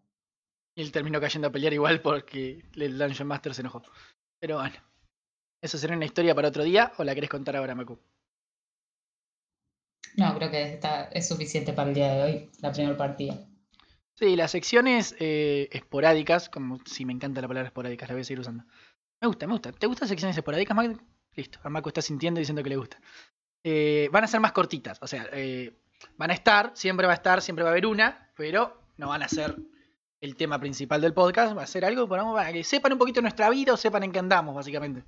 Y él terminó cayendo a pelear igual porque el Dungeon Master se enojó. Pero bueno. ¿Eso será una historia para otro día o la querés contar ahora, Macu? No, creo que está, es suficiente para el día de hoy, la primera partida. Sí, las secciones eh, esporádicas, como si me encanta la palabra esporádicas, la voy a seguir usando. Me gusta, me gusta. ¿Te gustan secciones esporádicas, Mac? Listo, a Maco está sintiendo y diciendo que le gusta. Eh, van a ser más cortitas, o sea, eh, van a estar, siempre va a estar, siempre va a haber una, pero no van a ser el tema principal del podcast, va a ser algo para que sepan un poquito nuestra vida o sepan en qué andamos, básicamente.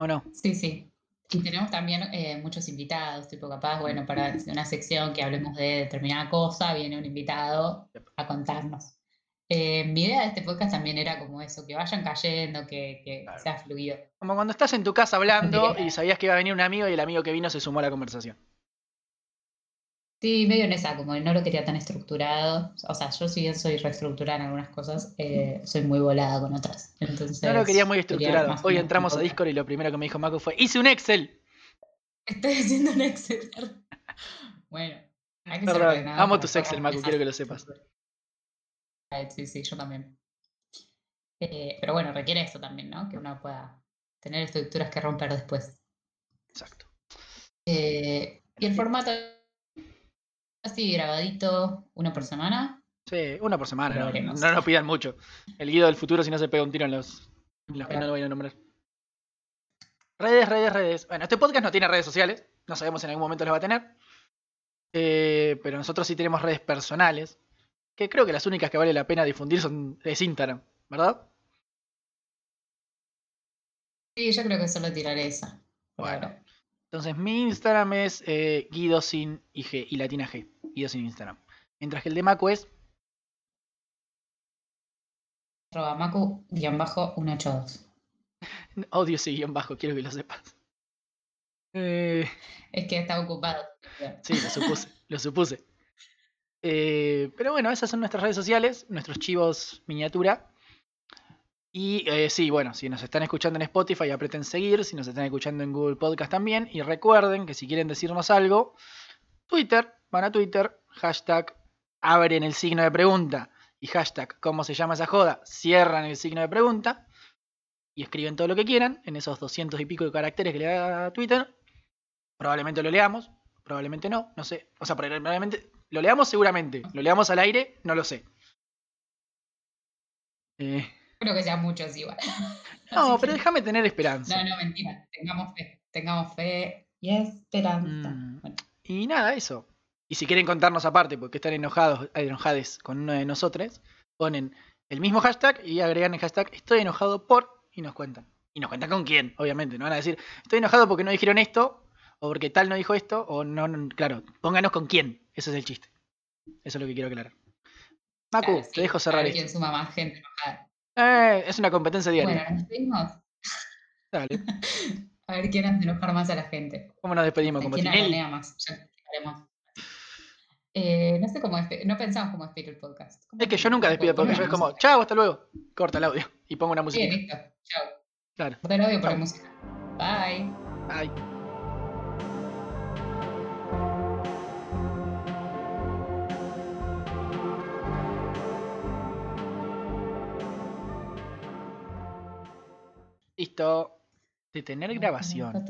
¿O no? Sí, sí. Y tenemos también eh, muchos invitados, tipo capaz, bueno, para una sección que hablemos de determinada cosa, viene un invitado a contarnos. Eh, mi idea de este podcast también era como eso, que vayan cayendo, que, que Claro. sea fluido. Como cuando estás en tu casa hablando y sabías que iba a venir un amigo y el amigo que vino se sumó a la conversación. Sí, medio en esa, como no lo quería tan estructurado. O sea, yo si bien soy reestructurada en algunas cosas, eh, soy muy volada con otras. Entonces, No lo quería muy estructurado. Hoy entramos a. Discord y lo primero que me dijo Maco fue, hice un Excel. Estoy haciendo un Excel. (laughs) Bueno, hay que ser Perdón, ordenado amo tus Excel, Macu, quiero que lo sepas. Sí, sí, yo también. Eh, pero bueno, requiere esto también, ¿no? Que uno pueda tener estructuras que romper después. Exacto. Eh, y el formato así grabadito, uno por semana. Sí, una por semana, no, nos pidan mucho. El guido del futuro si no se pega un tiro en los, en los que no lo voy a nombrar. Redes, redes, redes. Bueno, este podcast no tiene redes sociales. No sabemos si en algún momento las va a tener. Eh, pero nosotros sí tenemos redes personales. Que creo que las únicas que vale la pena difundir son es Instagram, ¿verdad? Sí, yo creo que solo tiraré esa. Bueno. Entonces mi Instagram es eh, Guido sin IG y latina G. Guido sin Instagram. Mientras que el de Maco es Arroba Macu-182. (laughs) odio ese guion bajo, quiero que lo sepas. Eh, Es que está ocupado. Sí, lo supuse, lo supuse. Eh, pero bueno, esas son nuestras redes sociales, nuestros chivos miniatura. Y eh, sí, bueno, si nos están escuchando en Spotify, aprieten seguir. Si nos están escuchando en Google Podcast también. Y recuerden que si quieren decirnos algo, Twitter, van a Twitter, hashtag abren el signo de pregunta y hashtag cómo se llama esa joda, cierran el signo de pregunta y escriben todo lo que quieran en esos 200 y pico de caracteres que le da Twitter. Probablemente lo leamos, probablemente no, no sé. O sea, probablemente lo leamos seguramente. Lo leamos al aire, no lo sé. Eh, Creo que sean muchos igual. (laughs) no, Así pero que- déjame tener esperanza. No, no, mentira. Tengamos fe. Tengamos fe y esperanza. Mm. Bueno, Y nada, eso. Y si quieren contarnos aparte, porque están enojados, eh, enojades con uno de nosotros, ponen el mismo hashtag y agregan el hashtag estoy enojado por y nos cuentan. Y nos cuentan con quién, obviamente. No van a decir estoy enojado porque no dijeron esto, o porque tal no dijo esto, o no, no- claro, pónganos con quién. Ese es el chiste. Eso es lo que quiero aclarar. Macu, claro, te dejo cerrar quién esto. suma más gente enojada. Eh, es una competencia diaria. Bueno, nos despedimos. Dale. (laughs) A ver quién hace enojar más a la gente. ¿Cómo nos despedimos? ¿A Como quién agonea más? Ya haremos. Eh, no sé cómo no pensamos cómo despedir el podcast. ¿Cómo- Es que yo nunca despido porque cómo yo es como, música? chao, hasta luego. Corta el audio y pongo una Bien, musiquita. listo. Chao. Claro. Corta el audio por Chau. música. Bye. Ay. Listo. Detener grabación.